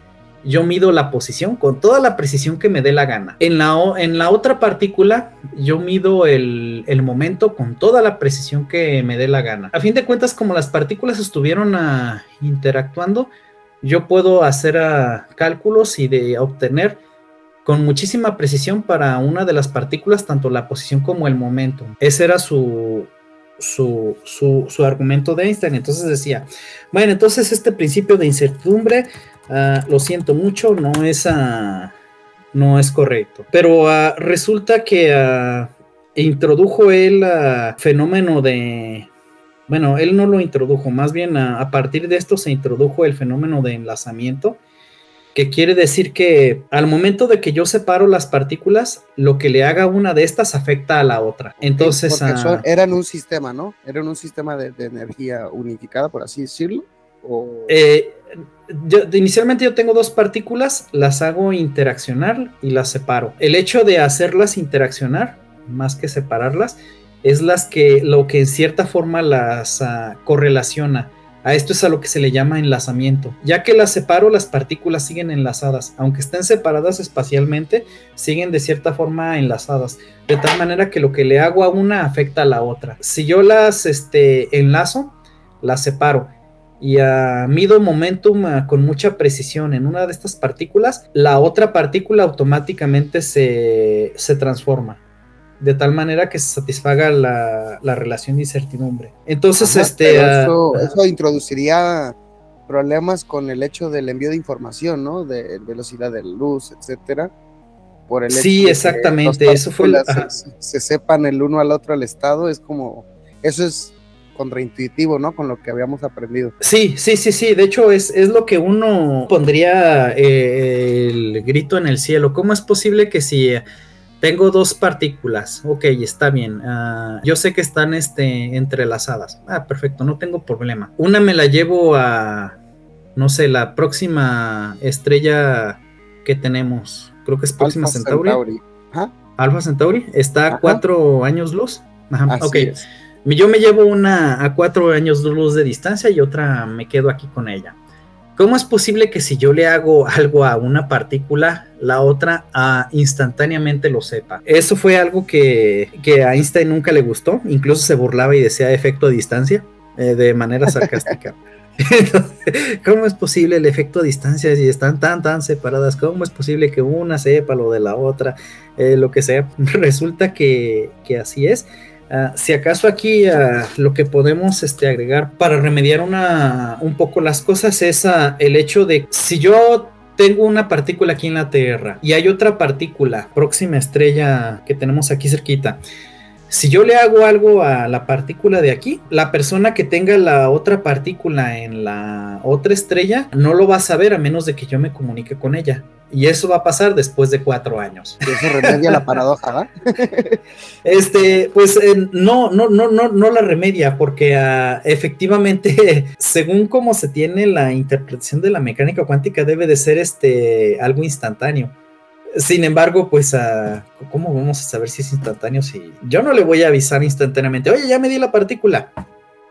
yo mido la posición con toda la precisión que me dé la gana. En la, en la otra partícula, yo mido el, momento con toda la precisión que me dé la gana. A fin de cuentas, como las partículas estuvieron ah, interactuando, yo puedo hacer ah, cálculos y de obtener con muchísima precisión para una de las partículas, tanto la posición como el momento. Ese era su, su, su, argumento de Einstein. Entonces decía, bueno, entonces este principio de incertidumbre, ah, lo siento mucho, no es, uh, no es correcto. Pero ah, resulta que introdujo el fenómeno de... Bueno, él no lo introdujo, más bien a partir de esto se introdujo el fenómeno de enlazamiento que quiere decir que al momento de que yo separo las partículas, lo que le haga una de estas afecta a la otra. Entonces, ah, eran un sistema, ¿no? Eran un sistema de, energía unificada, por así decirlo. Eh, inicialmente yo tengo dos partículas, las hago interaccionar y las separo. El hecho de hacerlas interaccionar, más que separarlas, es las que lo que en cierta forma las uh, correlaciona a esto es a lo que se le llama enlazamiento. Ya que las separo, las partículas siguen enlazadas. Aunque estén separadas espacialmente, siguen de cierta forma enlazadas. De tal manera que lo que le hago a una afecta a la otra. Si yo las este, enlazo, las separo y uh, mido momentum ah, con mucha precisión en una de estas partículas, la otra partícula automáticamente se transforma de tal manera que se satisfaga la, relación de incertidumbre. Entonces, este... Ah, eso, introduciría problemas con el hecho del envío de información, ¿no? De velocidad de luz, etcétera. Por el sí, exactamente. Eso fue se, sepan el uno al otro al estado, es como eso es contraintuitivo, ¿no? Con lo que habíamos aprendido. Sí, sí, sí, sí. De hecho, es, es lo que uno pondría eh, el grito en el cielo. ¿Cómo es posible que si tengo dos partículas, ok, está bien. Ah, yo sé que están este, entrelazadas. Ah, perfecto, no tengo problema. Una me la llevo a, no sé, la próxima estrella que tenemos. Creo que es próxima Centauri. Alfa Centauri. Está a cuatro años luz. Ajá, ok. Yo me llevo una a cuatro años luz de distancia y otra me quedo aquí con ella. ¿Cómo es posible que si yo le hago algo a una partícula, la otra ah, instantáneamente lo sepa? Eso fue algo que, a Einstein nunca le gustó, incluso se burlaba y decía efecto a distancia, eh, de manera sarcástica. ¿Cómo es posible el efecto a distancia si están tan, tan separadas? ¿Cómo es posible que una sepa lo de la otra? Eh, lo que sea. Resulta que, que así es. Ah, si acaso aquí ah, lo que podemos este, agregar para remediar una, un poco las cosas es ah, el hecho de si yo tengo una partícula aquí en la Tierra y hay otra partícula próxima estrella que tenemos aquí cerquita si yo le hago algo a la partícula de aquí, la persona que tenga la otra partícula en la otra estrella no lo va a saber a menos de que yo me comunique con ella. Y eso va a pasar después de cuatro años. Eso remedia la paradoja, ¿va? este, pues eh, no, no, no, no, no la remedia, porque ah, efectivamente, según cómo se tiene la interpretación de la mecánica cuántica, debe de ser este algo instantáneo Sin embargo, pues, uh, ¿cómo vamos a saber si es instantáneo? Si yo no le voy a avisar instantáneamente, oye, ya me di la partícula.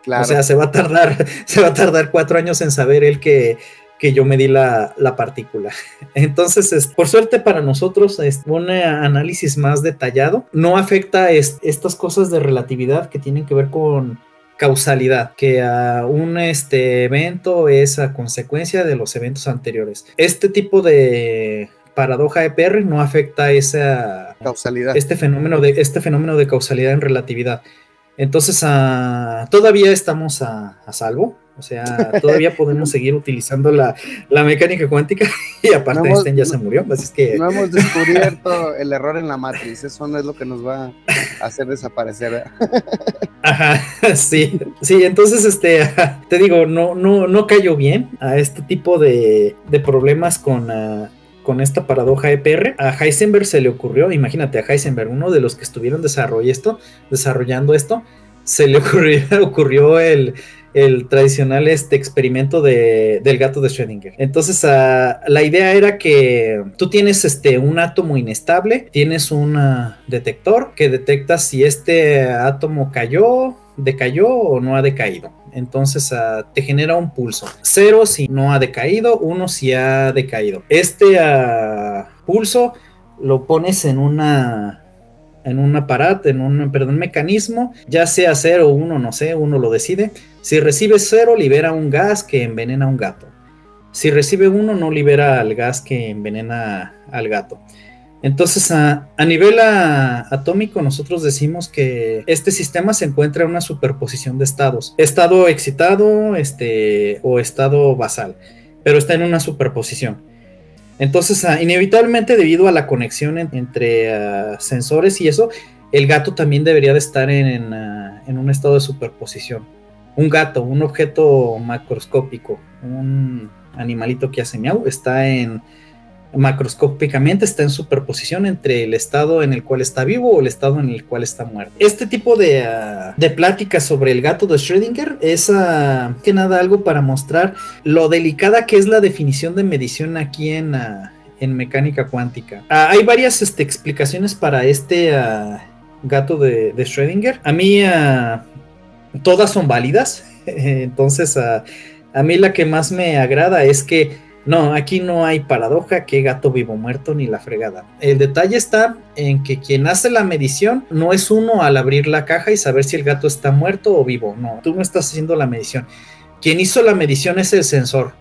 Claro. O sea, se va a tardar, se va a tardar cuatro años en saber él que, que yo me di la, la partícula. Entonces, es, por suerte para nosotros, es un análisis más detallado no afecta es, estas cosas de relatividad que tienen que ver con causalidad, que a un este evento es a consecuencia de los eventos anteriores. Este tipo de paradoja EPR no afecta esa causalidad. Este fenómeno de este fenómeno de causalidad en relatividad. Entonces, uh, todavía estamos a, a salvo. O sea, todavía podemos seguir utilizando la, la, mecánica cuántica y aparte no Einstein ya se murió. Así es que... No hemos descubierto el error en la matriz. Eso no es lo que nos va a hacer desaparecer. Ajá, sí. Sí, entonces, este, te digo, no, no, no cayó bien a este tipo de, de problemas con... Uh, con esta paradoja EPR. A Heisenberg se le ocurrió, imagínate a Heisenberg, uno de los que estuvieron desarrollando esto, desarrollando esto, se le ocurrió, ocurrió el, el tradicional este experimento de, del gato de Schrödinger. Entonces, la idea era que tú tienes este, un átomo inestable, tienes un detector que detecta si este átomo cayó, decayó o no ha decaído. Entonces uh, te genera un pulso. Cero si no ha decaído, uno si ha decaído. Este uh, pulso lo pones en una en un aparato, en un perdón, mecanismo, ya sea cero o uno, no sé, uno lo decide. Si recibe cero, libera un gas que envenena a un gato. Si recibe uno, no libera el gas que envenena al gato. Entonces, a, nivel atómico, nosotros decimos que este sistema se encuentra en una superposición de estados. Estado excitado este, o estado basal, pero está en una superposición. Entonces, inevitablemente debido a la conexión entre sensores y eso, el gato también debería de estar en, ah, en, un estado de superposición. Un gato, un objeto macroscópico, un animalito que hace miau, está en macroscópicamente está en superposición entre el estado en el cual está vivo o el estado en el cual está muerto. Este tipo de, uh, de pláticas sobre el gato de Schrödinger es uh, que nada algo para mostrar lo delicada que es la definición de medición aquí en, uh, en mecánica cuántica. hay varias este, explicaciones para este gato de, de, Schrödinger. A mí todas son válidas, entonces a mí la que más me agrada es que no, aquí no hay paradoja, que gato vivo muerto ni la fregada. El detalle está en que quien hace la medición no es uno al abrir la caja y saber si el gato está muerto o vivo. No, tú no estás haciendo la medición. Quien hizo la medición es el sensor.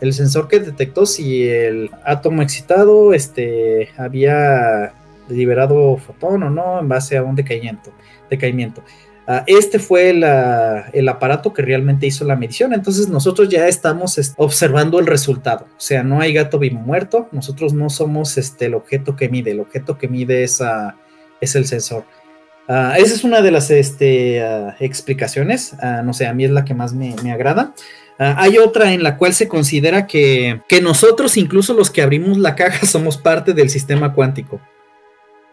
El sensor que detectó si el átomo excitado este, había liberado fotón o no en base a un decaimiento. decaimiento. Ah, este fue el aparato que realmente hizo la medición, entonces nosotros ya estamos observando el resultado, o sea, no hay gato vivo muerto, nosotros no somos este, el objeto que mide, el objeto que mide es, es el sensor. Ah, esa es una de las este, ah, explicaciones, no sé, a mí es la que más me, agrada. hay otra en la cual se considera que nosotros, incluso los que abrimos la caja, somos parte del sistema cuántico.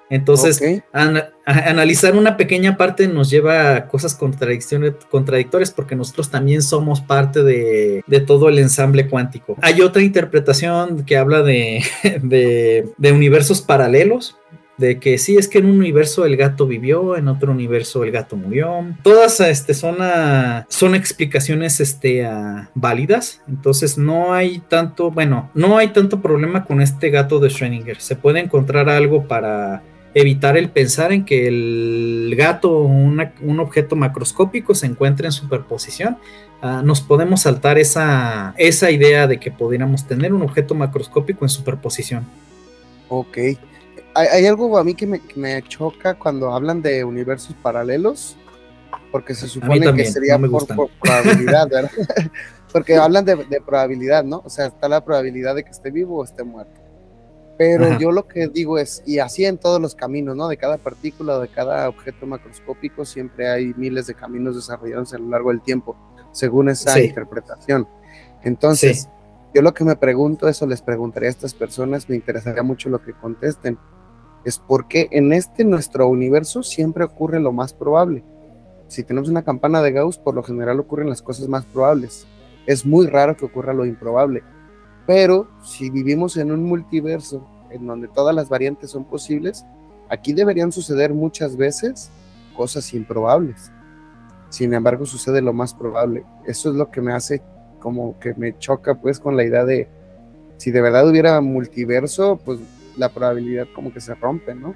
Entonces, analizar una pequeña parte nos lleva a cosas contradictorias porque nosotros también somos parte de, todo el ensamble cuántico. Hay otra interpretación que habla de, de, universos paralelos, de que sí es que en un universo el gato vivió, en otro universo el gato murió. Todas este, son, son explicaciones este, válidas, entonces no hay tanto, bueno, no hay tanto problema con este gato de Schrödinger. Se puede encontrar algo para evitar el pensar en que el gato o un objeto macroscópico se encuentre en superposición. Ah, nos podemos saltar esa, esa idea de que pudiéramos tener un objeto macroscópico en superposición. Ok. Hay, algo a mí que me, choca cuando hablan de universos paralelos, porque se supone que sería por, probabilidad, ¿verdad? porque hablan de, de probabilidad, ¿no? O sea, está la probabilidad de que esté vivo o esté muerto. Pero yo lo que digo es, y así en todos los caminos, ¿no? De cada partícula, de cada objeto macroscópico, siempre hay miles de caminos desarrollados a lo largo del tiempo, según esa interpretación. Entonces, yo lo que me pregunto, eso les preguntaría a estas personas, me interesaría mucho lo que contesten, es por qué en este nuestro universo siempre ocurre lo más probable. Si tenemos una campana de Gauss, por lo general ocurren las cosas más probables. Es muy raro que ocurra lo improbable. Pero si vivimos en un multiverso en donde todas las variantes son posibles, aquí deberían suceder muchas veces cosas improbables. Sin embargo, sucede lo más probable. Eso es lo que me hace como que me choca pues con la idea de si de verdad hubiera multiverso, pues la probabilidad como que se rompe, ¿no?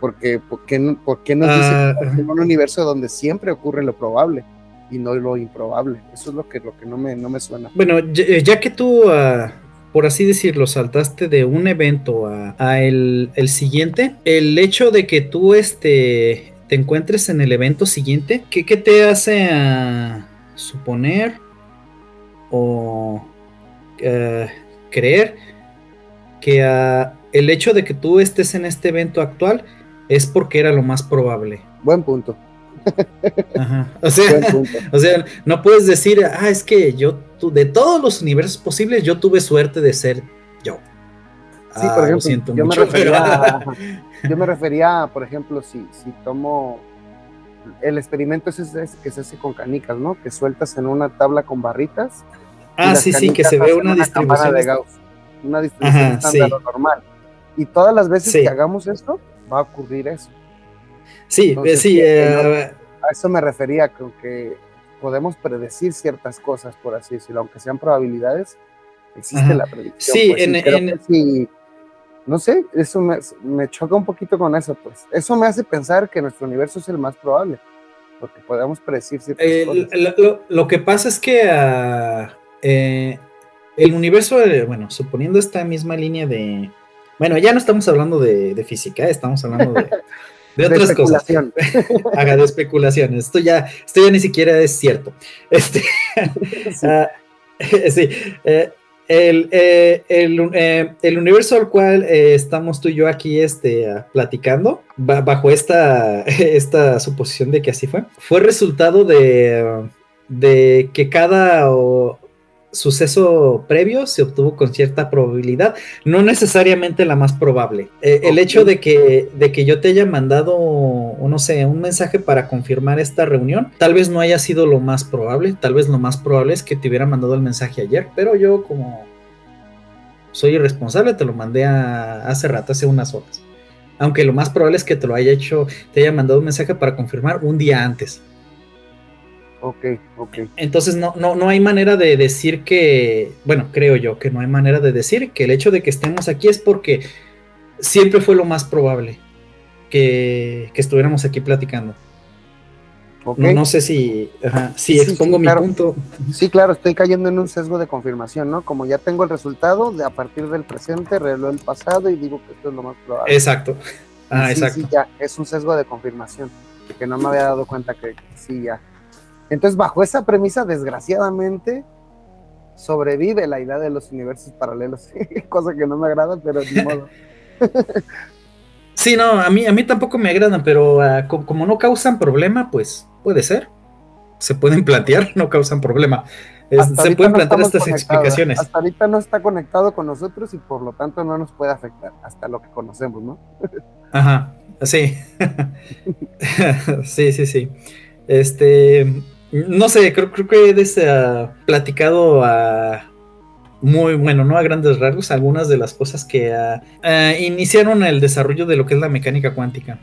Porque, ¿por qué, no, por qué nos Ah, dice en un universo donde siempre ocurre lo probable y no lo improbable? Eso es lo que, lo que no, me, no me suena. Bueno, ya, eh, ya que tú, ah, por así decirlo, saltaste de un evento a, a el, el siguiente, el hecho de que tú este, te encuentres en el evento siguiente, ¿qué, qué te hace ah, suponer o eh, creer que ah, el hecho de que tú estés en este evento actual es porque era lo más probable? Buen punto, Ajá. O sea, o sea, no puedes decir, ah, es que yo, tu- de todos los universos posibles, yo tuve suerte de ser yo. Sí, Ah, por lo ejemplo, siento yo, mucho, me refería pero- yo me refería por ejemplo, si, si tomo el experimento ese, ese que se hace con canicas, ¿no? Que sueltas en una tabla con barritas. Ah, sí, sí, que se ve una distribución. de Gauss, una distribución Ajá, estándar sí. normal. Y todas las veces Sí. que hagamos esto, va a ocurrir eso. Sí, Entonces, eh, sí, que eh, A eso me refería, con que podemos predecir ciertas cosas, por así decirlo, aunque sean probabilidades, existe Ajá. la predicción. Sí, pues, en- creo en- sí, no sé, eso me, me choca un poquito con eso, pues. Eso me hace pensar que nuestro universo es el más probable, porque podemos predecir ciertas eh, cosas. lo, lo- que pasa es que ah, eh, el universo, bueno, suponiendo esta misma línea de... Bueno, ya no estamos hablando de, de física, estamos hablando de, de De otras cosas. especulación. haga de especulaciones. Esto ya, esto ya ni siquiera es cierto. Este, Sí. ah, sí, eh, el, eh, el, eh, el universo al cual estamos tú y yo aquí este, ah, platicando, ba- bajo esta, esta suposición de que así fue, fue resultado de, de que cada o, suceso previo se obtuvo con cierta probabilidad, no necesariamente la más probable. Eh, El hecho de que, de que yo te haya mandado, o no sé, un mensaje para confirmar esta reunión, tal vez no haya sido lo más probable, tal vez lo más probable es que te hubiera mandado el mensaje ayer, pero yo como soy irresponsable te lo mandé a- hace rato, hace unas horas. Aunque lo más probable es que te lo haya hecho, te haya mandado un mensaje para confirmar un día antes. Ok, ok. Entonces no, no, no hay manera de decir que, bueno, creo yo que no hay manera de decir que el hecho de que estemos aquí es porque siempre fue lo más probable que, que estuviéramos aquí platicando. No, sé si, ajá, si Sí, expongo sí, mi claro. punto. Sí, claro, estoy cayendo en un sesgo de confirmación, ¿no? Como ya tengo el resultado, de a partir del presente revelo el pasado y digo que esto es lo más probable. Exacto. Ah, sí, exacto. sí, ya, es un sesgo de confirmación, que no me había dado cuenta que sí, ya. Entonces, bajo esa premisa, desgraciadamente, sobrevive la idea de los universos paralelos, cosa que no me agrada, pero ni modo. Sí, no, a mí, a mí tampoco me agradan, pero ah, co- como no causan problema, pues puede ser. Se pueden plantear, no causan problema. Es- se pueden no plantear estas explicaciones. Hasta ahorita no está conectado con nosotros y por lo tanto no nos puede afectar, hasta lo que conocemos, ¿no? Ajá, sí. sí, sí, sí. Este, no sé, creo, creo que he platicado a muy bueno, no a grandes rasgos, algunas de las cosas que iniciaron el desarrollo de lo que es la mecánica cuántica.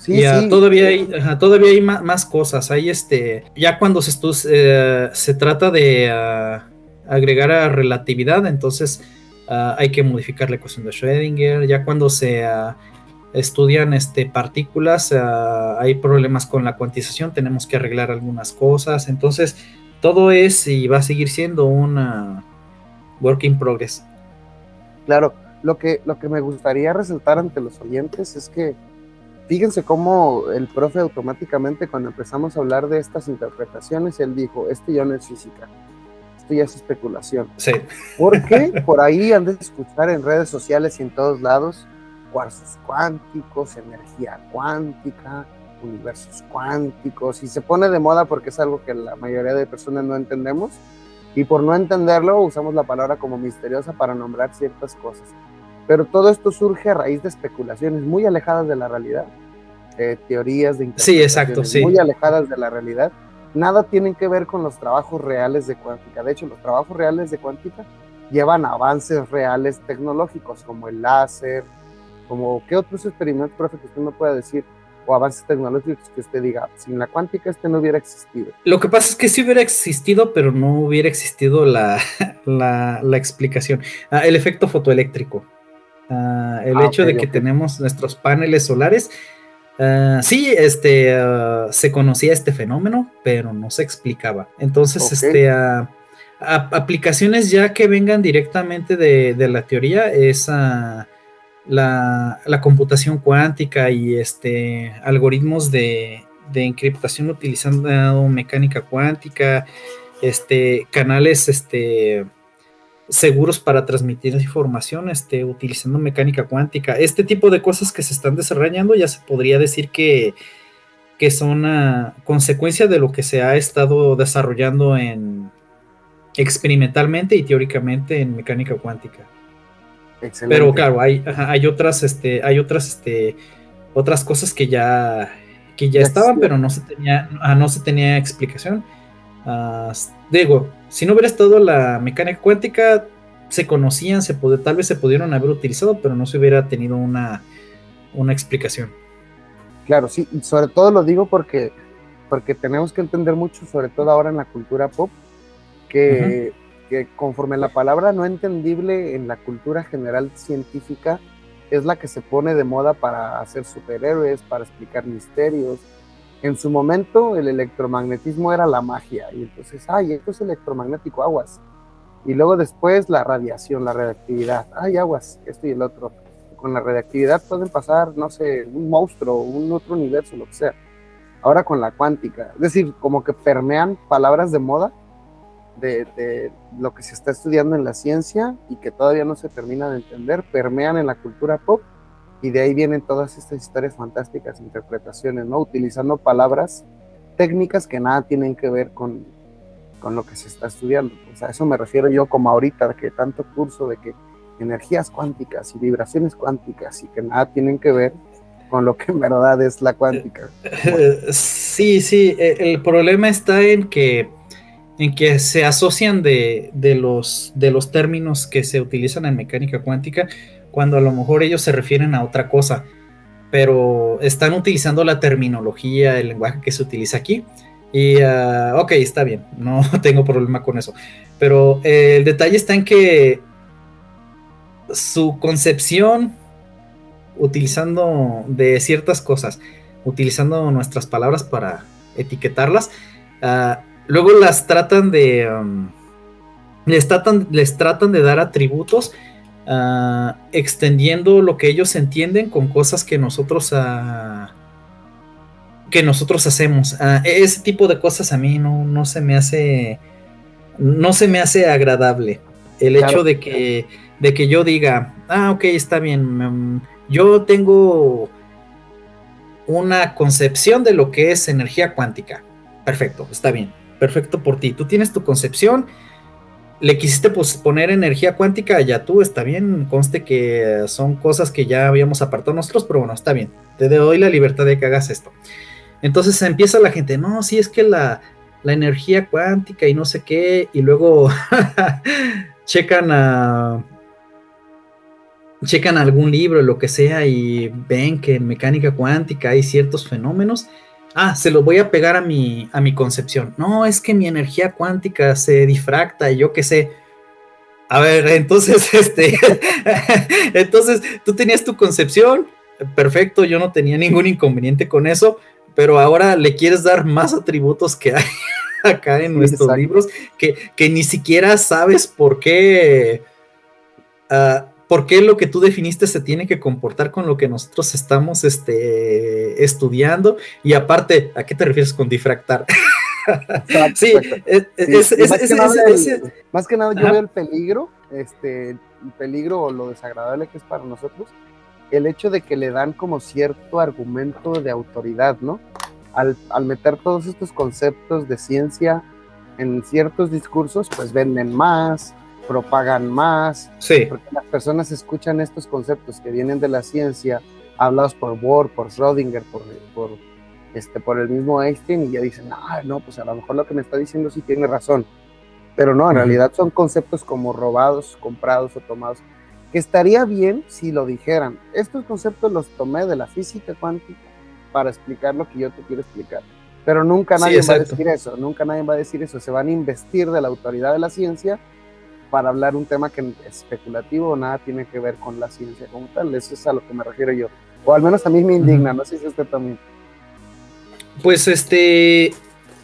Sí, y sí. todavía hay, todavía hay más, cosas. Hay este, ya cuando se, eh, se trata de ah, agregar a relatividad, entonces ah, hay que modificar la ecuación de Schrödinger. Ya cuando se ah, estudian este, partículas, ah, hay problemas con la cuantización, tenemos que arreglar algunas cosas. Entonces, todo es y va a seguir siendo una work in progress. Claro, lo que, lo que me gustaría resaltar ante los oyentes es que fíjense cómo el profe automáticamente cuando empezamos a hablar de estas interpretaciones, él dijo, esto ya no es física, esto ya es especulación. Sí, Porque por ahí han de escuchar en redes sociales y en todos lados cuarzos cuánticos, energía cuántica, universos cuánticos, y se pone de moda porque es algo que la mayoría de personas no entendemos, y por no entenderlo usamos la palabra como misteriosa para nombrar ciertas cosas. Pero todo esto surge a raíz de especulaciones muy alejadas de la realidad, eh, teorías de Sí, exacto, sí. muy alejadas de la realidad. Nada tienen que ver con los trabajos reales de cuántica. De hecho, los trabajos reales de cuántica llevan avances reales tecnológicos como el láser, como qué otros experimentos, profe, que usted me pueda decir, o avances tecnológicos que usted diga, sin la cuántica este no hubiera existido. Lo que pasa es que sí hubiera existido, pero no hubiera existido la, la, explicación. Ah, el efecto fotoeléctrico. Ah, el ah, hecho de que tenemos nuestros paneles solares. sí, este, se conocía este fenómeno, pero no se explicaba. Entonces, este, aplicaciones ya que vengan directamente de, de la teoría es la, computación cuántica y este, algoritmos de, encriptación utilizando mecánica cuántica, este, canales este, seguros para transmitir información este, utilizando mecánica cuántica. Este tipo de cosas que se están desarrollando ya se podría decir que, que son a consecuencia de lo que se ha estado desarrollando en experimentalmente y teóricamente en mecánica cuántica. Pero claro, hay, hay otras, este, hay otras, este, otras cosas que ya, que ya estaban, pero no se tenía, no se tenía explicación. Ah, digo, si no hubiera estado la mecánica cuántica, se conocían, se puede, tal vez se pudieron haber utilizado, pero no se hubiera tenido una, una explicación. Claro, sí, sobre todo lo digo porque, porque tenemos que entender mucho, sobre todo ahora en la cultura pop, que que conforme la palabra no entendible en la cultura general científica es la que se pone de moda para hacer superhéroes, para explicar misterios. En su momento el electromagnetismo era la magia y entonces, ay, esto es electromagnético, aguas. Y luego después la radiación, la radioactividad, ay, aguas, esto y el otro. Con la radioactividad pueden pasar, no sé, un monstruo, un otro universo, lo que sea. Ahora con la cuántica, es decir, como que permean palabras de moda de, lo que se está estudiando en la ciencia y que todavía no se termina de entender, permean en la cultura pop y de ahí vienen todas estas historias fantásticas, interpretaciones, ¿no? Utilizando palabras técnicas que nada tienen que ver con, con lo que se está estudiando. O a eso me refiero yo como ahorita, que tanto curso de que energías cuánticas y vibraciones cuánticas y que nada tienen que ver con lo que en verdad es la cuántica. Sí, sí, e, el problema está en que en que se asocian de, los, de los términos que se utilizan en mecánica cuántica cuando a lo mejor ellos se refieren a otra cosa, pero están utilizando la terminología, el lenguaje que se utiliza aquí. Y, ah, ok, está bien, no tengo problema con eso. Pero eh, el detalle está en que su concepción, utilizando de ciertas cosas, utilizando nuestras palabras para etiquetarlas, uh, Luego las tratan de. Um, les, tratan, les tratan de dar atributos. Uh, extendiendo lo que ellos entienden con cosas que nosotros uh, que nosotros hacemos. Uh, ese tipo de cosas a mí no, no se me hace. No se me hace agradable. El hecho de que, de que yo diga, ah, ok, está bien. Um, yo tengo una concepción de lo que es energía cuántica. Perfecto, está bien perfecto por ti. Tú tienes tu concepción, le quisiste pues, poner energía cuántica, ya tú, está bien, conste que son cosas que ya habíamos apartado nosotros, pero bueno, está bien, te doy la libertad de que hagas esto. Entonces empieza la gente, no, sí es que la, la energía cuántica y no sé qué, y luego checan a... Checan algún libro, lo que sea, y ven que en mecánica cuántica hay ciertos fenómenos, ah, se lo voy a pegar a mi, a mi concepción. No, es que mi energía cuántica se difracta y yo qué sé. A ver, entonces, este, entonces tú tenías tu concepción, perfecto, yo no tenía ningún inconveniente con eso, pero ahora le quieres dar más atributos que hay acá en nuestros libros que, que, ni siquiera sabes por qué. Uh, por qué lo que tú definiste se tiene que comportar con lo que nosotros estamos este, estudiando. Y aparte, ¿a qué te refieres con difractar? sí, más, que nada, yo veo el peligro, este, el peligro o lo desagradable que es para nosotros, el hecho de que le dan como cierto argumento de autoridad, ¿no? Al, al meter todos estos conceptos de ciencia en ciertos discursos, pues venden más, propagan más, sí. porque las personas escuchan estos conceptos que vienen de la ciencia, hablados por Bohr, por Schrödinger, por, por, este, por el mismo Einstein, y ya dicen, ah, no, pues a lo mejor lo que me está diciendo sí tiene razón. Pero no, en realidad son conceptos como robados, comprados o tomados, que estaría bien si lo dijeran. Estos conceptos los tomé de la física cuántica para explicar lo que yo te quiero explicar. Pero nunca nadie va a decir eso, nunca nadie va a decir eso. Se van a investir de la autoridad de la ciencia para hablar un tema que es especulativo o nada tiene que ver con la ciencia como tal. Eso es a lo que me refiero yo. O al menos a mí me indigna, no sé si usted también. Pues este,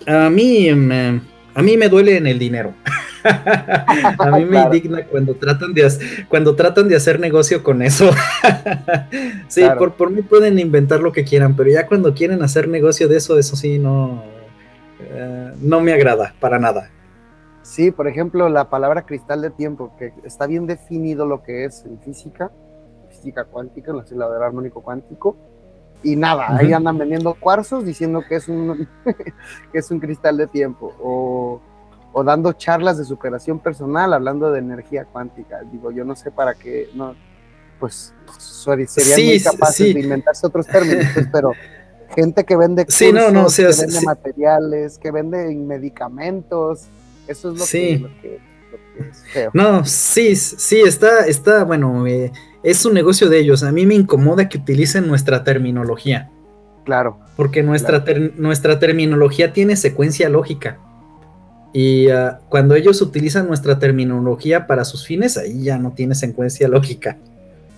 a mí, me, a mí me duele en el dinero. a mí me indigna cuando tratan de cuando tratan de hacer negocio con eso. sí, por, por mí pueden inventar lo que quieran, pero ya cuando quieren hacer negocio de eso, eso sí no, eh, no me agrada para nada. Sí, por ejemplo, la palabra cristal de tiempo, que está bien definido lo que es en física, física cuántica, en la acelerador armónico cuántico, y nada, ahí andan vendiendo cuarzos diciendo que es un, que es un cristal de tiempo, o, o, dando charlas de superación personal hablando de energía cuántica. Digo, yo no sé para qué, no, pues serían muy capaces de inventarse otros términos, pues, pero gente que vende cursos, no, no, que vende materiales, que vende medicamentos, eso es lo, que, es feo. No, sí, sí, está, está, bueno, eh, es un negocio de ellos. A mí me incomoda que utilicen nuestra terminología. Claro. Porque nuestra, nuestra terminología tiene secuencia lógica. Y ah, cuando ellos utilizan nuestra terminología para sus fines, ahí ya no tiene secuencia lógica.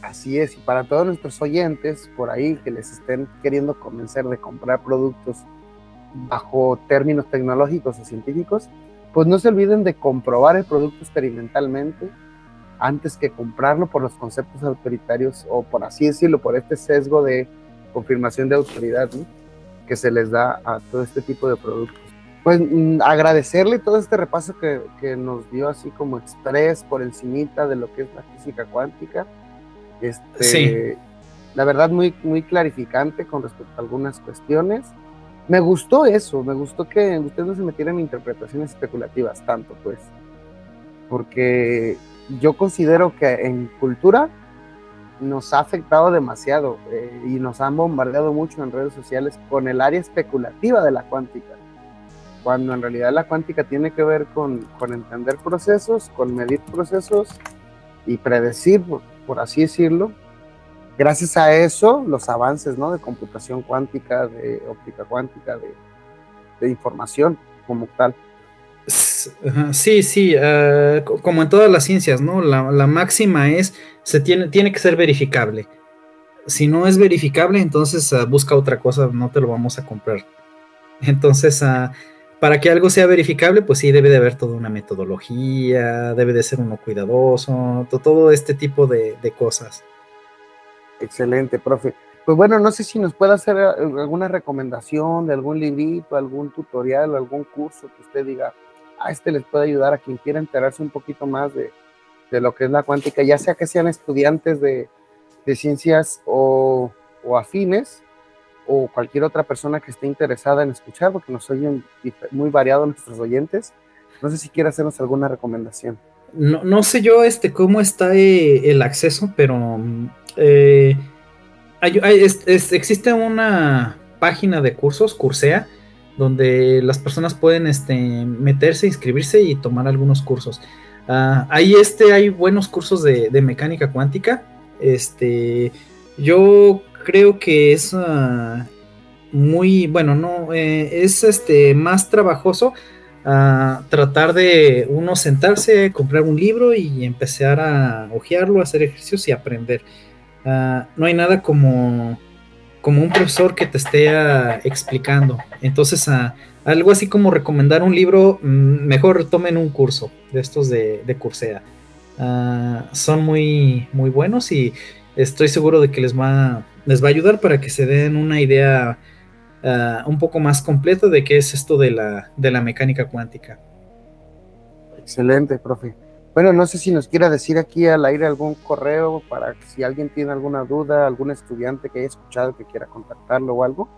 Así es, y para todos nuestros oyentes por ahí que les estén queriendo convencer de comprar productos bajo términos tecnológicos o científicos, pues no se olviden de comprobar el producto experimentalmente antes que comprarlo por los conceptos autoritarios o por así decirlo, por este sesgo de confirmación de autoridad que se les da a todo este tipo de productos. Pues mm, agradecerle todo este repaso que, que, nos dio así como express por encimita de lo que es la física cuántica. Este, sí. La verdad muy, muy clarificante con respecto a algunas cuestiones me gustó eso, me gustó que ustedes no se metieran en interpretaciones especulativas tanto, pues, porque yo considero que en cultura nos ha afectado demasiado eh, y nos han bombardeado mucho en redes sociales con el área especulativa de la cuántica, cuando en realidad la cuántica tiene que ver con, entender procesos, con medir procesos y predecir, por así decirlo, gracias a eso, los avances ¿no? de computación cuántica, de óptica cuántica, de, información como tal. Sí, sí, eh, como en todas las ciencias, ¿no? La, máxima es, se tiene, tiene que ser verificable. Si no es verificable, entonces ah, busca otra cosa, no te lo vamos a comprar. Entonces, ah, para que algo sea verificable, pues sí, debe de haber toda una metodología, debe de ser uno cuidadoso, todo este tipo de cosas. Excelente, profe. Pues bueno, no sé si nos puede hacer eh, alguna recomendación de algún librito, algún tutorial, algún curso que usted diga, a este les puede ayudar a quien quiera enterarse un poquito más de, lo que es la cuántica, ya sea que sean estudiantes de, ciencias o, afines, o cualquier otra persona que esté interesada en escuchar, porque nos oyen muy variados nuestros oyentes. No sé si quiere hacernos alguna recomendación. No, no sé yo este, cómo está eh, el acceso, pero eh, existe una página de cursos, Cursea, donde las personas pueden este, meterse, inscribirse y tomar algunos cursos. Ah, ahí este, hay buenos cursos de, mecánica cuántica. Este, yo creo que es ah, muy, bueno, no, eh, es este, más trabajoso a tratar de uno sentarse, comprar un libro y empezar a hojearlo, hacer ejercicios y aprender. Ah, no hay nada como, como un profesor que te esté ah, explicando. Entonces, uh, algo así como recomendar un libro, mm, mejor tomen un curso de estos de, de Coursera. son muy, muy buenos y estoy seguro de que les va, les va a ayudar para que se den una idea un poco más completa de qué es esto de la, de la mecánica cuántica. Excelente, profe. Bueno, no sé si nos quiera decir aquí al aire algún correo para que si alguien tiene alguna duda, algún estudiante que haya escuchado que quiera contactarlo o algo.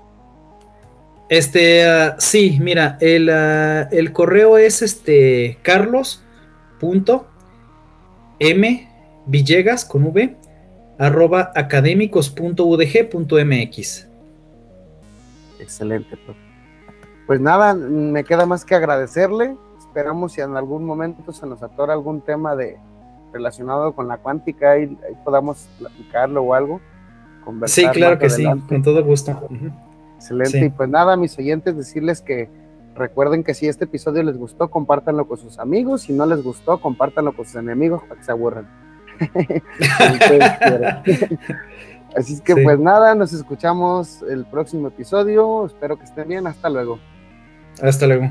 Este, uh, sí, mira, el, uh, el, correo es este carlos.m.villegas con v arroba académicos.udg.mx. Excelente, profe. Pues nada, me queda más que agradecerle esperamos si en algún momento se nos atora algún tema de relacionado con la cuántica y podamos platicarlo o algo. Sí, claro que sí, con todo gusto. Excelente. Y pues nada, mis oyentes, decirles que recuerden que si este episodio les gustó, compártanlo con sus amigos. Si no les gustó, compártanlo con sus enemigos para que se aburran. Así es que pues nada, nos escuchamos el próximo episodio. Espero que estén bien. Hasta luego. Hasta luego.